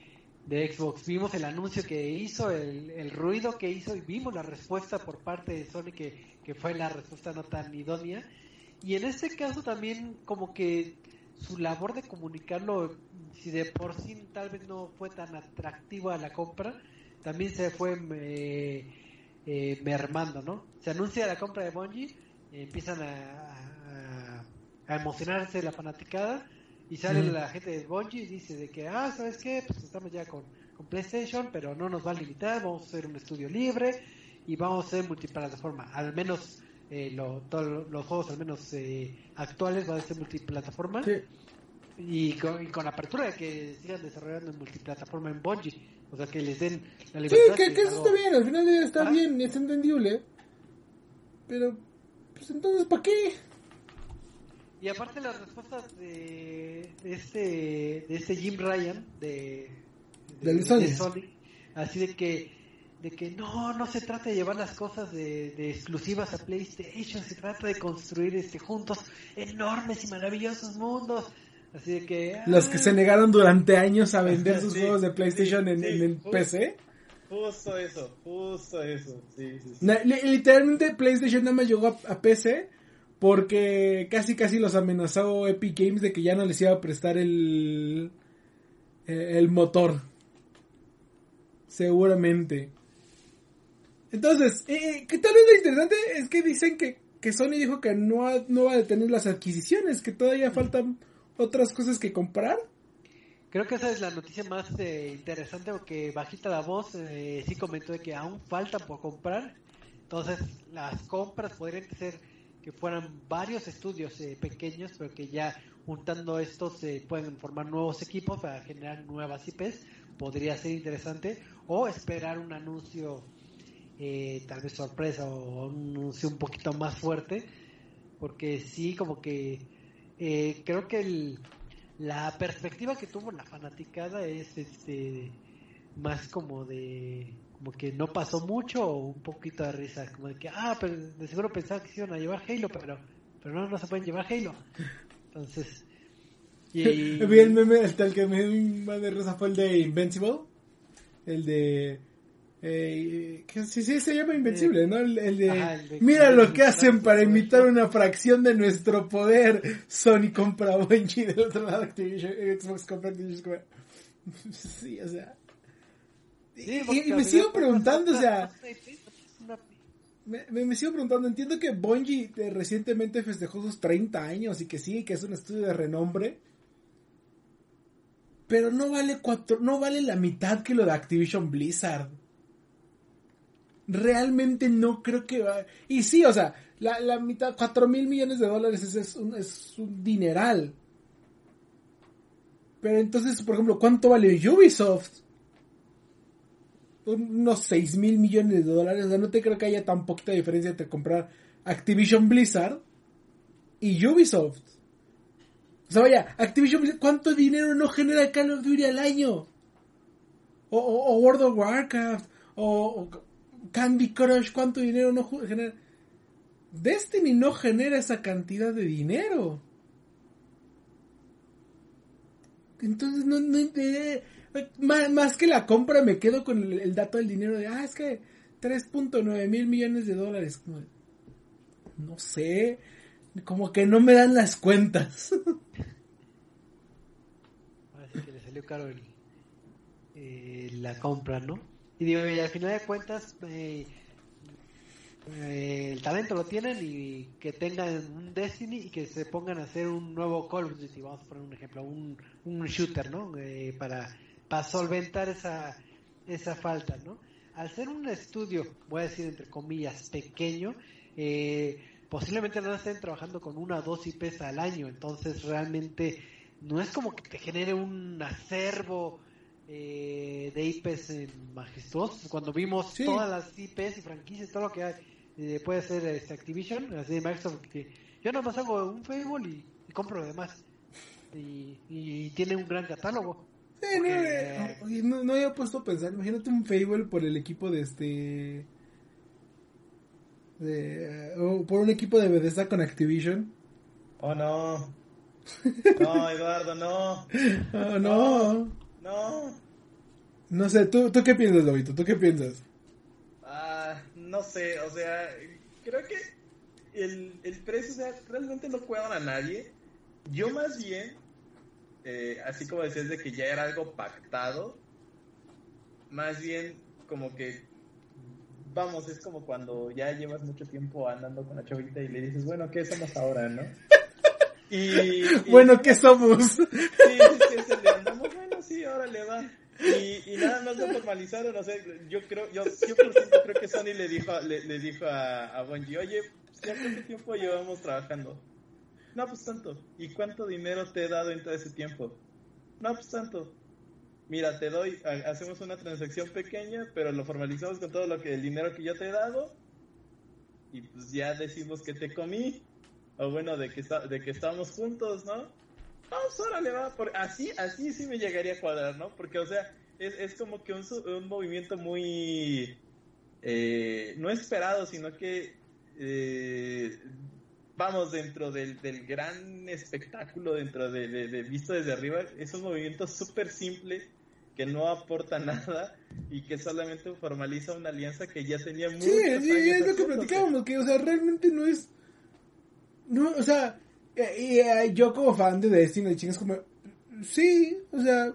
de Xbox. Vimos el anuncio que hizo, el, el, ruido que hizo y vimos la respuesta por parte de Sony que, que fue la respuesta no tan idónea. Y en este caso también como que su labor de comunicarlo, si de por sí tal vez no fue tan atractiva la compra, también se fue eh, eh, mermando, ¿no? Se anuncia la compra de Bungie, empiezan a, a, a emocionarse la fanaticada y sale la gente de Bungie y dice de que, ah, ¿sabes qué? Pues estamos ya con, con PlayStation, pero no nos va a limitar, vamos a hacer un estudio libre y vamos a hacer multiplataforma. Al menos eh, lo, todos los juegos, al menos eh, actuales, van a ser multiplataforma. y con, y con apertura de que sigan desarrollando en multiplataforma en Bungie. O sea, que les den la
Sí,
libertad.
que, que
es
eso está bien, al final está
Ah.
bien, es entendible. Pero, pues entonces, ¿para qué?
Y aparte las respuestas de, de este de este Jim Ryan de,
Del Sony.
así de que de que no no se trata de llevar las cosas de, de exclusivas a PlayStation se trata de construir este juntos enormes y maravillosos mundos así de que
Los que
ah,
se negaron durante años a vender (laughs) sus
Sí,
juegos de PlayStation
sí,
en, el
justo.
PC.
Justo eso, justo eso. Sí, sí, sí.
Na- li- literalmente PlayStation nada más llegó a, a PC porque casi casi los amenazó Epic Games de que ya no les iba a prestar el eh, el motor. Seguramente. Entonces, eh, que tal vez lo interesante es que dicen que, que Sony dijo que no, ha- no va a detener las adquisiciones, que todavía faltan otras cosas que comprar.
Creo que esa es la noticia más eh, interesante porque bajita la voz eh, sí comentó de que aún falta por comprar. Entonces las compras podrían ser que fueran varios estudios eh, pequeños, pero que ya juntando estos se pueden formar nuevos equipos para generar nuevas IPs. Podría ser interesante. O esperar un anuncio eh, tal vez sorpresa o un un poquito más fuerte. Porque sí, como que eh, creo que el, la perspectiva que tuvo la fanaticada es este más como de como que no pasó mucho o un poquito de risa como de que ah pero de seguro pensaba que se iban a llevar Halo pero pero no no se pueden llevar Halo entonces (laughs)
Vi el meme, el tal que me dio más de risa fue el de Invincible. El de. Eh, que sí, sí, se llama Invencible, ¿no? El, el de,
Ajá, el de-
Mira lo que hacen para imitar una fracción de nuestro poder. Sony compra Bungie del otro lado Activision, Xbox compra Activision. Square. (laughs) Sí, o sea.
Sí,
y- me sigo preguntando, o sea. Me, me, me sigo preguntando, entiendo que Bungie eh, recientemente festejó sus 30 años y que sí, que es un estudio de renombre. Pero no vale cuatro, no vale la mitad que lo de Activision Blizzard. Realmente no creo que va. Y sí, o sea, la, la mitad, cuatro mil millones de dólares es, es un, es un dineral. Pero entonces, por ejemplo, ¿cuánto vale Ubisoft? unos 6 mil millones de dólares. O sea, no te creo que haya tan poquita diferencia entre comprar Activision Blizzard y Ubisoft. O sea, vaya, Activision Blizzard, ¿cuánto dinero no genera Call of Duty al año? O, o- World of Warcraft, o Candy Crush, ¿cuánto dinero no genera? Destiny no genera esa cantidad de dinero. Entonces, no, no eh, más, más que la compra, me quedo con el, dato del dinero de, ah, es que 3.9 mil millones de dólares. No sé, como que no me dan las cuentas.
Ahora sí que le salió caro el, eh, la compra, ¿no? Y digo, y al final de cuentas, eh, eh, el talento lo tienen y que tengan un Destiny y que se pongan a hacer un nuevo Call of vamos a poner un ejemplo, un, un shooter, ¿no? Eh, para, para solventar esa, esa falta, ¿no? Al ser un estudio, voy a decir entre comillas, pequeño, eh, posiblemente no estén trabajando con una o dos IPs al año, entonces realmente no es como que te genere un acervo eh, de IPs majestuosos. Cuando vimos
Sí.
todas las IPs y franquicias, todo lo que hay, eh, puede ser este Activision, así de Microsoft, que yo nomás hago un Fable y, y compro lo demás. Y, y tiene un gran catálogo.
Sí,
Porque-
eh, no, no había puesto a pensar. Imagínate un Fable por el equipo de este. De, o por un equipo de Bethesda con Activision.
Oh, no. (laughs) No, Eduardo, no.
Oh, no.
No.
No sé, ¿tú, ¿tú qué piensas, Lobito? ¿Tú qué piensas?
Ah, no sé, o sea, creo que el, el precio, o sea, realmente no cuidan a nadie. Yo más bien, eh, así como decías de que ya era algo pactado, más bien como que, vamos, es como cuando ya llevas mucho tiempo andando con la chavita y le dices, bueno, ¿qué somos ahora, no? (laughs) Y, y-
Bueno, ¿qué somos?
Sí, sí, es el de sí, ahora le va. Y, y nada más lo formalizaron, o sea, yo creo, yo 100% creo que Sony le dijo, le, dijo a, a Bungie, oye, ¿ya cuánto tiempo llevamos trabajando? No, pues tanto. ¿Y cuánto dinero te he dado en todo ese tiempo? No, pues tanto. Mira, te doy, hacemos una transacción pequeña, pero lo formalizamos con todo lo que el dinero que yo te he dado y pues ya decimos que te comí o bueno, de que de que estamos juntos, ¿no? Pues órale, va, por, así así sí me llegaría a cuadrar, ¿no? Porque o sea, es, es como que un, un movimiento muy eh, no esperado, sino que eh, vamos, dentro del, gran espectáculo, dentro de, visto desde arriba, es un movimiento súper simple que no aporta (laughs) nada y que solamente formaliza una alianza que ya tenía muchos
Sí, sí es lo que platicábamos, que, o sea, realmente no es... No, o sea, eh, yo como fan de Destiny, de es como... Sí, o sea,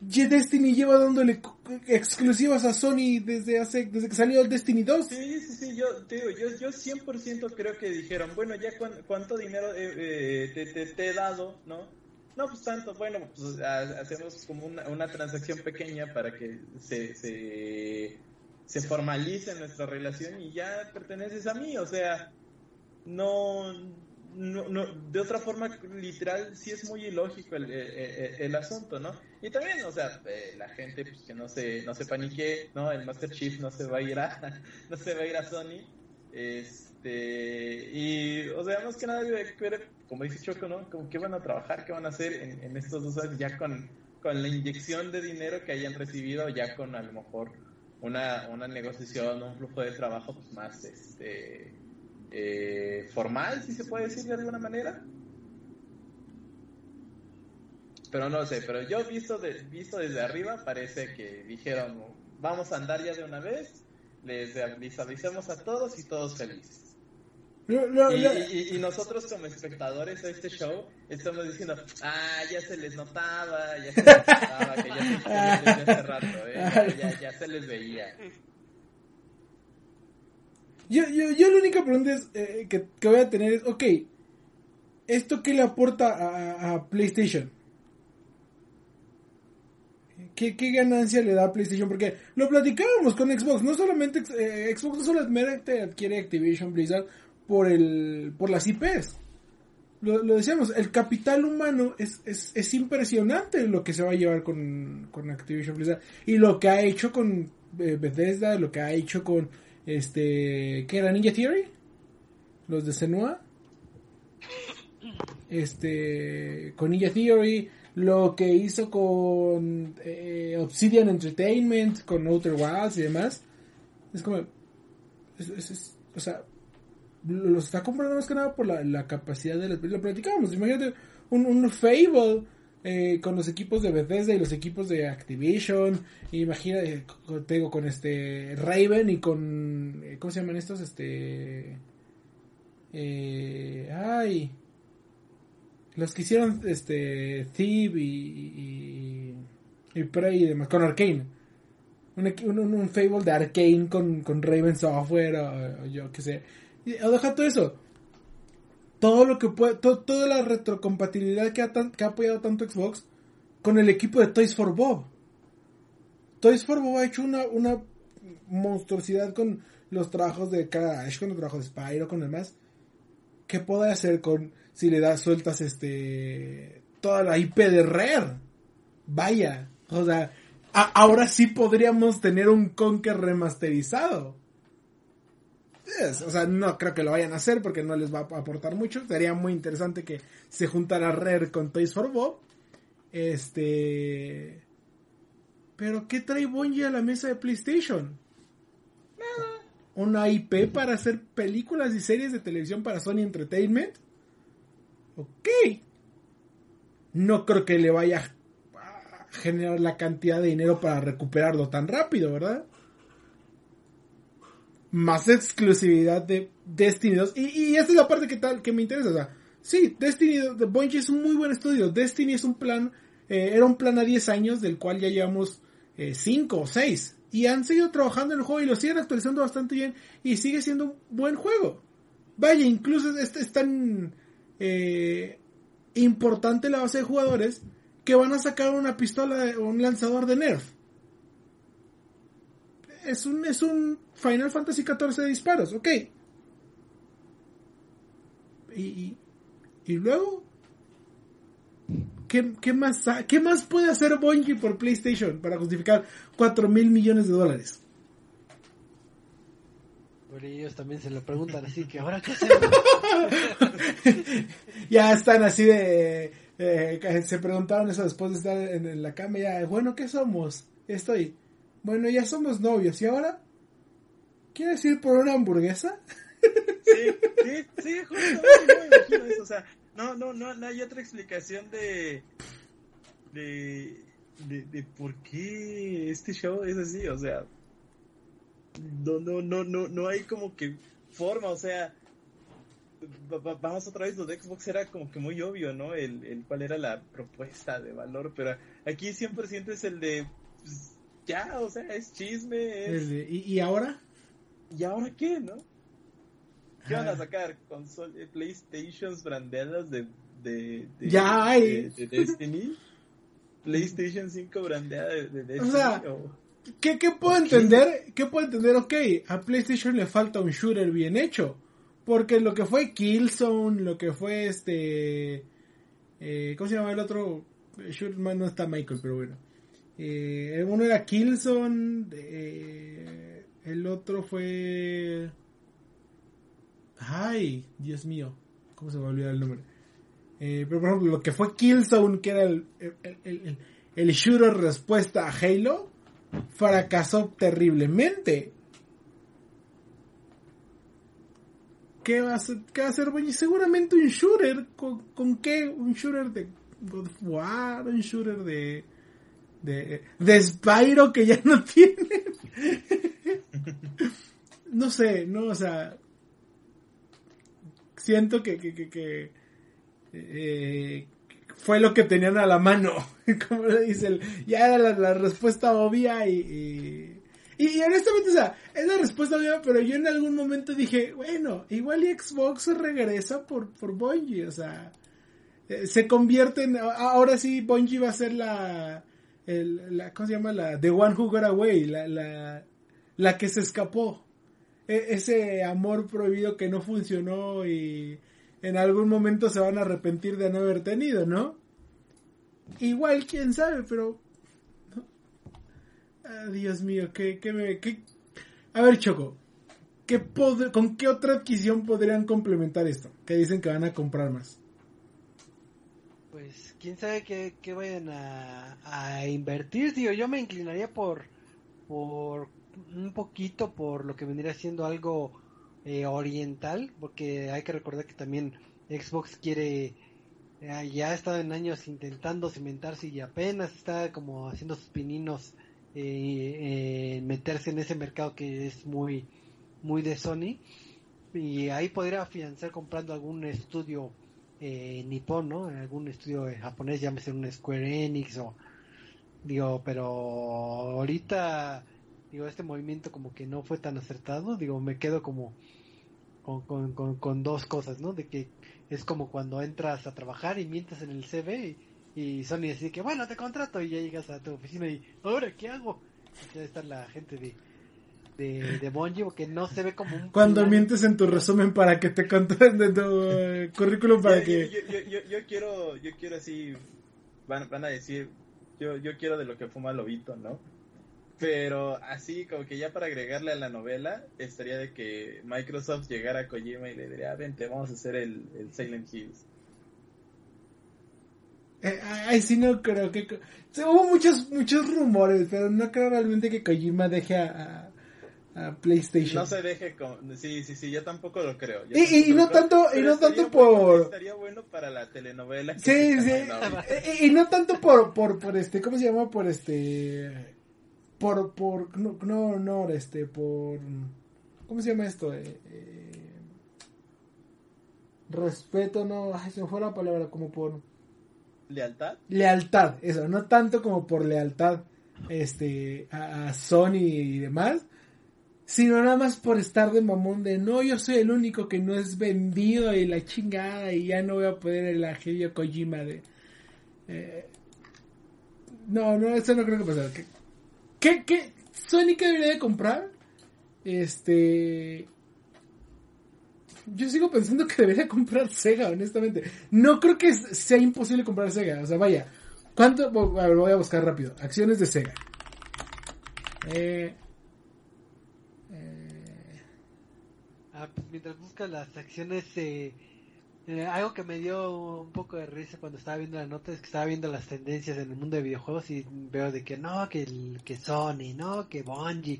Destiny lleva dándole exclusivas a Sony desde hace desde que salió Destiny 2.
Sí, sí, sí, yo digo, yo, yo 100% creo que dijeron, bueno, ya cuánto dinero eh, eh, te, he dado, ¿no? No, pues tanto, bueno, pues hacemos como una, una transacción pequeña para que se, se, se formalice nuestra relación y ya perteneces a mí, o sea, no, no, no, de otra forma, literal, sí es muy ilógico el, el, asunto, ¿no? Y también, o sea, eh, la gente pues, que no se, no se panique, ¿no? El Master Chief no se va a ir a, (laughs) no se va a ir a Sony. Este, y, o sea, más que nada, como dice Choco, ¿no? Como qué van a trabajar, qué van a hacer en, en estos dos años, ya con, con la inyección de dinero que hayan recibido, ya con a lo mejor una, una negociación, un flujo de trabajo pues, más, este, eh, formal, si se puede decir de alguna manera. Pero no sé, pero yo visto, de, visto desde arriba parece que dijeron, vamos a andar ya de una vez, les avisamos a todos y todos felices. y, nosotros como espectadores de este show estamos diciendo, ah, ya se les notaba, ya se les notaba que ya se hace rato, ¿eh? (laughs) ya, ya se les veía.
Yo, yo, yo la única pregunta es, eh, que, que, voy a tener es, ok, ¿esto qué le aporta a, PlayStation? ¿Qué, ¿Qué, ganancia le da a PlayStation? Porque lo platicábamos con Xbox, no solamente eh, Xbox no solamente adquiere Activision Blizzard por el por las IPs. Lo, lo decíamos, el capital humano es, es, es, impresionante lo que se va a llevar con, con Activision Blizzard y lo que ha hecho con eh, Bethesda, lo que ha hecho con este, ¿qué era Ninja Theory? Los de Senua. Este, con Ninja Theory, lo que hizo con eh, Obsidian Entertainment, con Outer Wilds y demás. Es como, o sea, los está comprando más que nada por la, capacidad de la, lo platicamos. Imagínate un Fable eh, con los equipos de Bethesda y los equipos de Activision. Imagina, eh, tengo con este Raven y con eh, ¿cómo se llaman estos? Este eh, ay los que hicieron este Thief y, y, Prey y demás con Arkane. Un, un, Fable de Arkane con, con Raven Software o, yo qué sé. O deja todo eso todo lo que puede, toda la retrocompatibilidad que ha, que ha apoyado tanto Xbox con el equipo de Toys for Bob. Toys for Bob ha hecho una, una monstruosidad con los trabajos de Crash, con los trabajos de Spyro, con demás. ¿Qué puede hacer con si le das sueltas este toda la IP de Rare? Vaya, o sea, ahora sí podríamos tener un Conker remasterizado o sea, no creo que lo vayan a hacer porque no les va a aportar mucho. Sería muy interesante que se juntara Rare con Toys for Bob. Este. Pero, ¿qué trae Bungie a la mesa de PlayStation? Nada. ¿Una IP para hacer películas y series de televisión para Sony Entertainment? Ok. No creo que le vaya a generar la cantidad de dinero para recuperarlo tan rápido, ¿verdad? Más exclusividad de Destiny 2. Y, y esta es la parte que tal que me interesa. O sea, sí, Destiny de Bungie es un muy buen estudio. Destiny es un plan, eh, era un plan a 10 años del cual ya llevamos 5 eh, o 6. Y han seguido trabajando en el juego y lo siguen actualizando bastante bien y sigue siendo un buen juego. Vaya, incluso es, es tan eh, importante la base de jugadores que van a sacar una pistola o un lanzador de Nerf es un, es un Final Fantasy XIV de disparos, ok. y, y, y luego, ¿qué, qué más, ¿qué más puede hacer Bungie por PlayStation para justificar 4 mil millones de dólares?
Por ellos también se lo preguntan así que ahora qué (laughs) hacemos. (laughs)
ya están así de... eh, se preguntaron eso después de estar en, en la cama. Ya, bueno, ¿qué somos? Estoy. Bueno, ya somos novios. ¿Y ahora? ¿Quieres ir por una hamburguesa?
Sí, sí, sí, sí, me imagino eso, o sea, no, no, no, no hay otra explicación de, de, de, por qué este show es así, o sea, no, no, no, no, no hay como que forma, o sea, va- va- vamos otra vez, lo de Xbox era como que muy obvio, ¿no? El, el cuál era la propuesta de valor, pero aquí 100% es el de, pues, ya, o sea, es chisme, es...
¿y, y ahora?
¿Y ahora qué, no? ¿Qué van
Ah.
a sacar? Consol eh, PlayStations brandeadas de, de, de-
Ya hay.
de, de Destiny? ¿PlayStation 5 brandeada de, de Destiny?
sea,
o-
¿Qué, qué puedo entender? ¿Qué puedo entender? Ok, a PlayStation le falta un shooter bien hecho. Porque lo que fue Killzone, lo que fue este... eh, ¿Cómo se llama el otro? Eh, Shooter, no está Michael, pero bueno. Eh, uno era Killzone, eh, el otro fue... Ay, Dios mío, ¿cómo se me olvidó el nombre? Eh, pero por ejemplo, lo que fue Killzone, que era el, el, el- el- shooter respuesta a Halo, fracasó terriblemente. ¿Qué va a hacer, qué va a hacer Bungie? Seguramente un shooter. ¿Con, con qué? Un shooter de God un shooter de. De. de Spyro que ya no (laughs) tienen. no sé, no, o sea. Siento que. que, que, que, eh, fue lo que tenían a la mano. (laughs) Como le dice el, ya era la, respuesta obvia y, y, y- honestamente, o sea, es la respuesta obvia, pero yo en algún momento dije, bueno, igual y Xbox regresa por, por Bungie, o sea, eh, se convierte en, ahora sí Bungie va a ser la, el, la, ¿cómo se llama? La, The One Who Got Away, la, la, la que se escapó. E- ese amor prohibido que no funcionó y en algún momento se van a arrepentir de no haber tenido, ¿no? Igual, quién sabe, pero... Ah, Dios mío, ¿qué, qué me... qué- A ver, Choco, ¿qué ¿con qué otra adquisición podrían complementar esto? Que dicen que van a comprar más.
Quién sabe qué, qué vayan a, invertir, tío. Yo me inclinaría por, por un poquito por lo que vendría siendo algo eh, oriental, porque hay que recordar que también Xbox quiere, eh, ya ha estado en años intentando cimentarse y apenas está como haciendo sus pininos eh, meterse en ese mercado que es muy, muy de Sony. Y ahí podría afianzar comprando algún estudio eh, nipón, ¿no? En algún estudio japonés, llámese un Square Enix o digo, pero ahorita digo este movimiento como que no fue tan acertado, digo, me quedo como con, con, con, con dos cosas, ¿no? De que es como cuando entras a trabajar y mientas en el CV y, Sony dice que bueno, te contrato y ya llegas a tu oficina y ahora qué hago? Y ya está la gente de de, de Bungie porque no se ve como un
Cuando
plan.
mientes en tu resumen para que te contraten de tu eh, currículum para
yo,
que...
yo, yo, yo, yo quiero, yo quiero así, van, van a decir, yo, yo quiero de lo que fuma Lobito, ¿no? Pero así como que ya para agregarle a la novela, estaría de que Microsoft llegara a Kojima y le diría, "Ah, vente, vamos a hacer el, el Silent Hills.
Eh, ay, sí, no creo que... sí, hubo muchos, muchos rumores, pero no creo realmente que Kojima deje a, a, PlayStation.
No se deje con... Sí, sí, sí, yo tampoco lo creo. Yo
Y- y- no
lo creo,
tanto- y no tanto
bueno-
por-
Estaría bueno para la telenovela.
Sí, sí. Y, y no tanto por, por, por este, ¿cómo se llama? Por este, por, por, no, no honor, este, por, ¿cómo se llama esto? Eh, eh, respeto, no, ay, se me fue la palabra, como por
¿Lealtad?
lealtad, eso, no tanto como por lealtad, este, a, a Sony y demás, sino nada más por estar de mamón de, no, yo soy el único que no es vendido y la chingada y ya no voy a poder el Hideo Kojima de... eh, no, no, eso no creo que pase. ¿Qué, qué, qué qué debería de comprar? Este... yo sigo pensando que debería comprar Sega, honestamente. No creo que sea imposible comprar Sega. O sea, vaya. ¿Cuánto? A ver, voy a buscar rápido. Acciones de Sega. Eh,
Ah, mientras buscas las acciones, eh, eh, algo que me dio un poco de risa cuando estaba viendo la nota es que estaba viendo las tendencias en el mundo de videojuegos y veo de que no, que, el, que Sony, no, que Bungie.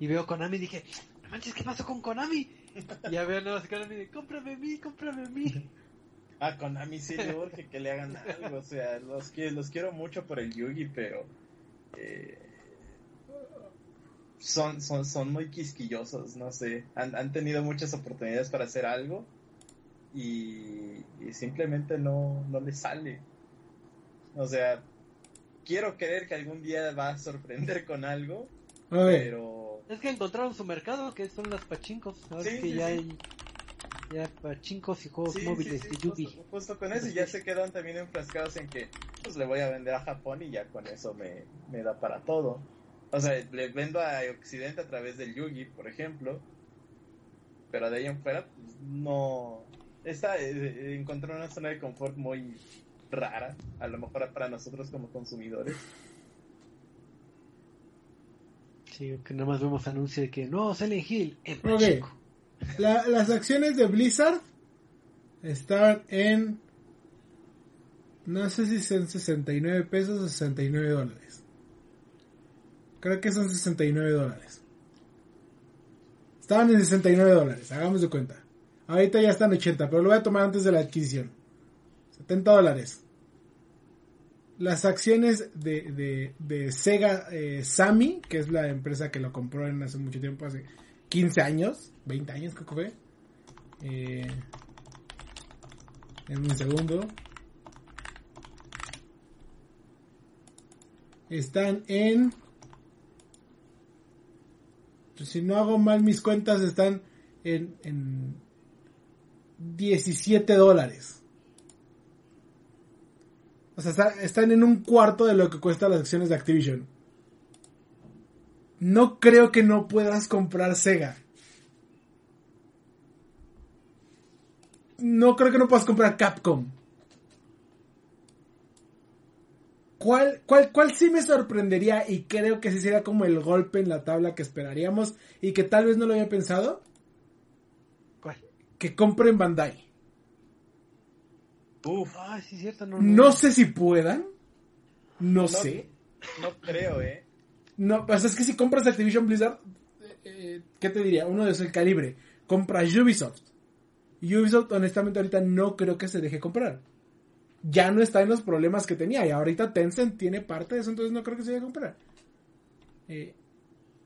Y veo Konami y dije, no manches, ¿qué pasó con Konami? (laughs) Y ya veo nuevas Konami de, cómprame a mí, cómprame a mí.
A (laughs) Konami sí le urge que le hagan algo. O sea, los, los quiero mucho por el Yugi, pero. eh, son, son, son muy quisquillosos, no sé. Han, han tenido muchas oportunidades para hacer algo y, y simplemente no, no les sale. O sea, quiero creer que algún día va a sorprender con algo, pero.
Es que encontraron su mercado, que son las pachincos. Ahora
Sí,
es que
sí,
ya
sí.
hay ya pachincos y juegos móviles
sí,
de
justo, justo con eso y ya se quedan también enfrascados en que pues le voy a vender a Japón y ya con eso me, me da para todo. O sea, le vendo a Occidente a través del Yugi, por ejemplo, pero de ahí en fuera pues, no... Esta, eh, encontré una zona de confort muy rara, a lo mejor para nosotros como consumidores.
Sí, que nada más vemos anuncios de que no, Silent Hill en
Ok.
Pachinko.
la- las acciones de Blizzard están en. No sé si son 69 pesos o 69 dólares. Creo que son 69 dólares. Estaban en 69 dólares, hagamos de cuenta. Ahorita ya están 80, pero lo voy a tomar antes de la adquisición. 70 dólares. Las acciones de, de, de Sega eh, Sammy, que es la empresa que lo compró en hace mucho tiempo, hace 15 años, 20 años creo que fue. Eh, en un segundo. Están en... pues, si no hago mal mis cuentas, están en, en 17 dólares. O sea, está- están en un cuarto de lo que cuestan las acciones de Activision. No creo que no puedas comprar Sega. No creo que no puedas comprar Capcom. ¿Cuál, cuál, ¿Cuál sí me sorprendería y creo que sí sería como el golpe en la tabla que esperaríamos y que tal vez no lo había pensado?
¿Cuál?
Que compren Bandai.
Uf,
Ah, sí, cierto, no.
No sé si puedan. No,
No.
sé.
no creo, ¿eh?
No, sea, es que si compras Activision Blizzard, eh, eh, ¿qué te diría? Uno de ese calibre. Compra Ubisoft. Ubisoft, honestamente, ahorita no creo que se deje comprar. Ya no está en los problemas que tenía. Y ahorita Tencent tiene parte de eso, entonces no creo que se deje comprar. Eh,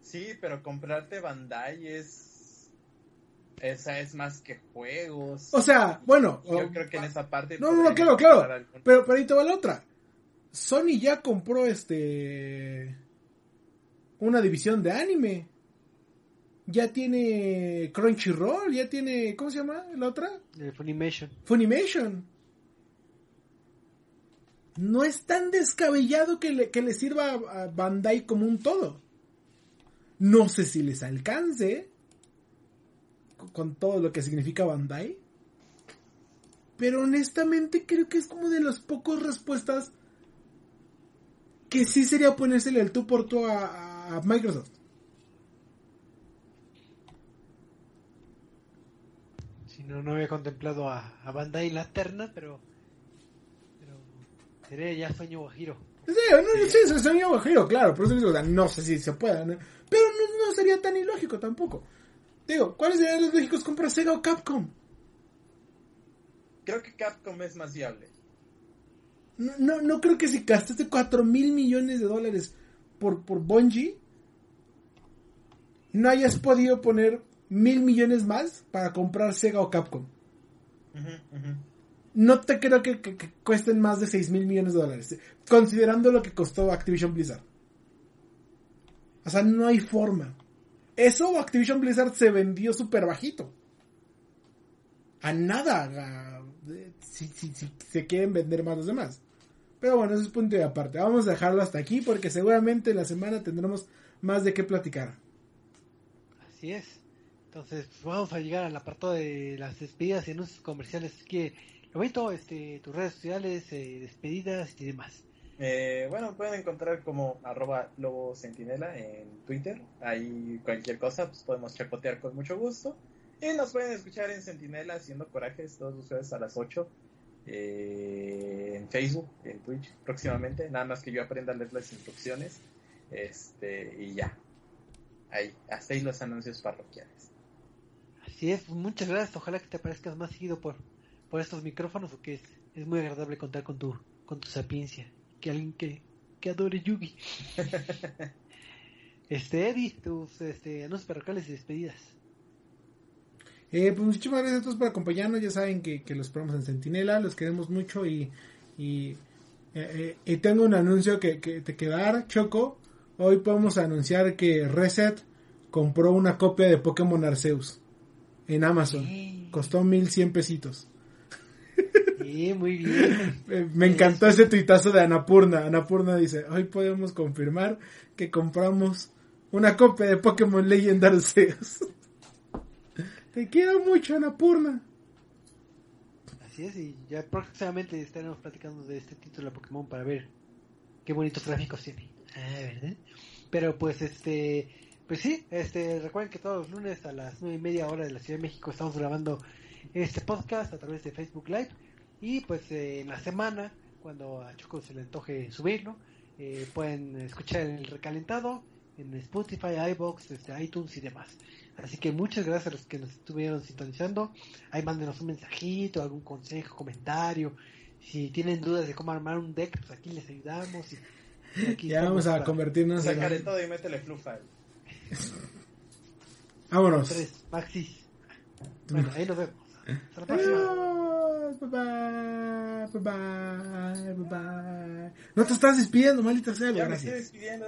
Sí, pero comprarte Bandai es... Esa es más que juegos.
o sea, bueno.
Yo
o-
creo que en esa parte...
No, no, no, claro, claro.
algún-
Pero, pero ahí te va la otra. Sony ya compró este. Una división de anime. Ya tiene Crunchyroll, ya tiene. ¿Cómo se llama la otra?
Eh, Funimation.
Funimation. No es tan descabellado que le, que le sirva a Bandai como un todo. No sé si les alcance con- todo lo que significa Bandai. Pero honestamente creo que es como de las pocas respuestas que sí sería ponérsele el tú por tú a, Microsoft.
Si no, no había contemplado a, a Bandai la terna, pero. Pero. Sería ya sueño guajiro.
Sí, no, sí, sí, sería guajiro, claro, por eso digo, o sea, no sé si se pueda, ¿no? pero no, no sería tan ilógico tampoco. Digo, ¿cuáles serían los lógicos comprar Sega o Capcom?
Creo que Capcom es más viable.
No, no, no creo que si gastaste 4 mil millones de dólares por, por Bungie, no hayas podido poner mil millones más para comprar Sega o Capcom.
Ujú, ujú.
No te creo que, cuesten más de 6 mil millones de dólares, considerando lo que costó Activision Blizzard. O sea, no hay forma. Eso Activision Blizzard se vendió súper bajito. A nada. si, si- se quieren vender más los demás. Pero bueno, eso es punto de aparte. Vamos a dejarlo hasta aquí porque seguramente la semana tendremos más de qué platicar.
Así es. Entonces, vamos a llegar al apartado de las despedidas y anuncios comerciales. Que, Lobito, este, tus redes sociales, eh, despedidas y demás.
Eh, bueno, pueden encontrar como arroba lobo en Twitter. Ahí cualquier cosa pues podemos chapotear con mucho gusto. Y nos pueden escuchar en Centinela haciendo corajes todos ustedes a las 8 eh, en Facebook, en Twitch próximamente. Nada más que yo aprenda a leer las instrucciones. Este, y ya. Ahí, ahí los anuncios parroquiales.
Así es, muchas gracias. Ojalá que te aparezcas más seguido por, por estos micrófonos, porque es, es muy agradable contar con tu, con tu sapiencia. Que alguien que, que adore Yugi. (laughs) este, Eddie, tus este, anuncios parroquiales y despedidas.
Eh, pues muchísimas gracias a todos por acompañarnos. Ya saben que, que los programas en Centinela, los queremos mucho y, y, eh, eh, y tengo un anuncio que, que te quedar, Choco. Hoy podemos anunciar que Reset compró una copia de Pokémon Arceus en Amazon. Costó 1100 pesitos.
Sí, muy bien. (laughs)
Me encantó ese tuitazo de Anapurna. Anapurna dice, hoy podemos confirmar que compramos una copia de Pokémon Legend Arceus. (laughs) Te quiero mucho, Anapurna.
Así es, y ya próximamente estaremos platicando de este título de Pokémon para ver qué bonitos gráficos tiene. Ah, ¿verdad? Pero pues este, pues sí, este, recuerden que todos los lunes a las nueve y media hora de la Ciudad de México estamos grabando este podcast a través de Facebook Live y pues eh, en la semana, cuando a Choco se le antoje subirlo, eh, pueden escuchar el recalentado en Spotify, iBox, este, iTunes y demás. Así que muchas gracias a los que nos estuvieron sintonizando. Ahí mándenos un mensajito, algún consejo, comentario. Si tienen dudas de cómo armar un deck, pues aquí les ayudamos. Y, y aquí
Ya vamos a
para
convertirnos en...
Sacaré todo y métele flufa.
Vámonos.
tres Maxis. (laughs) Bueno, ahí nos vemos. Hasta la próxima.
Adiós. Bye bye. Bye bye. Bye bye. No te estás despidiendo, maldita sea.
Ya me
Gracias.
estoy despidiendo.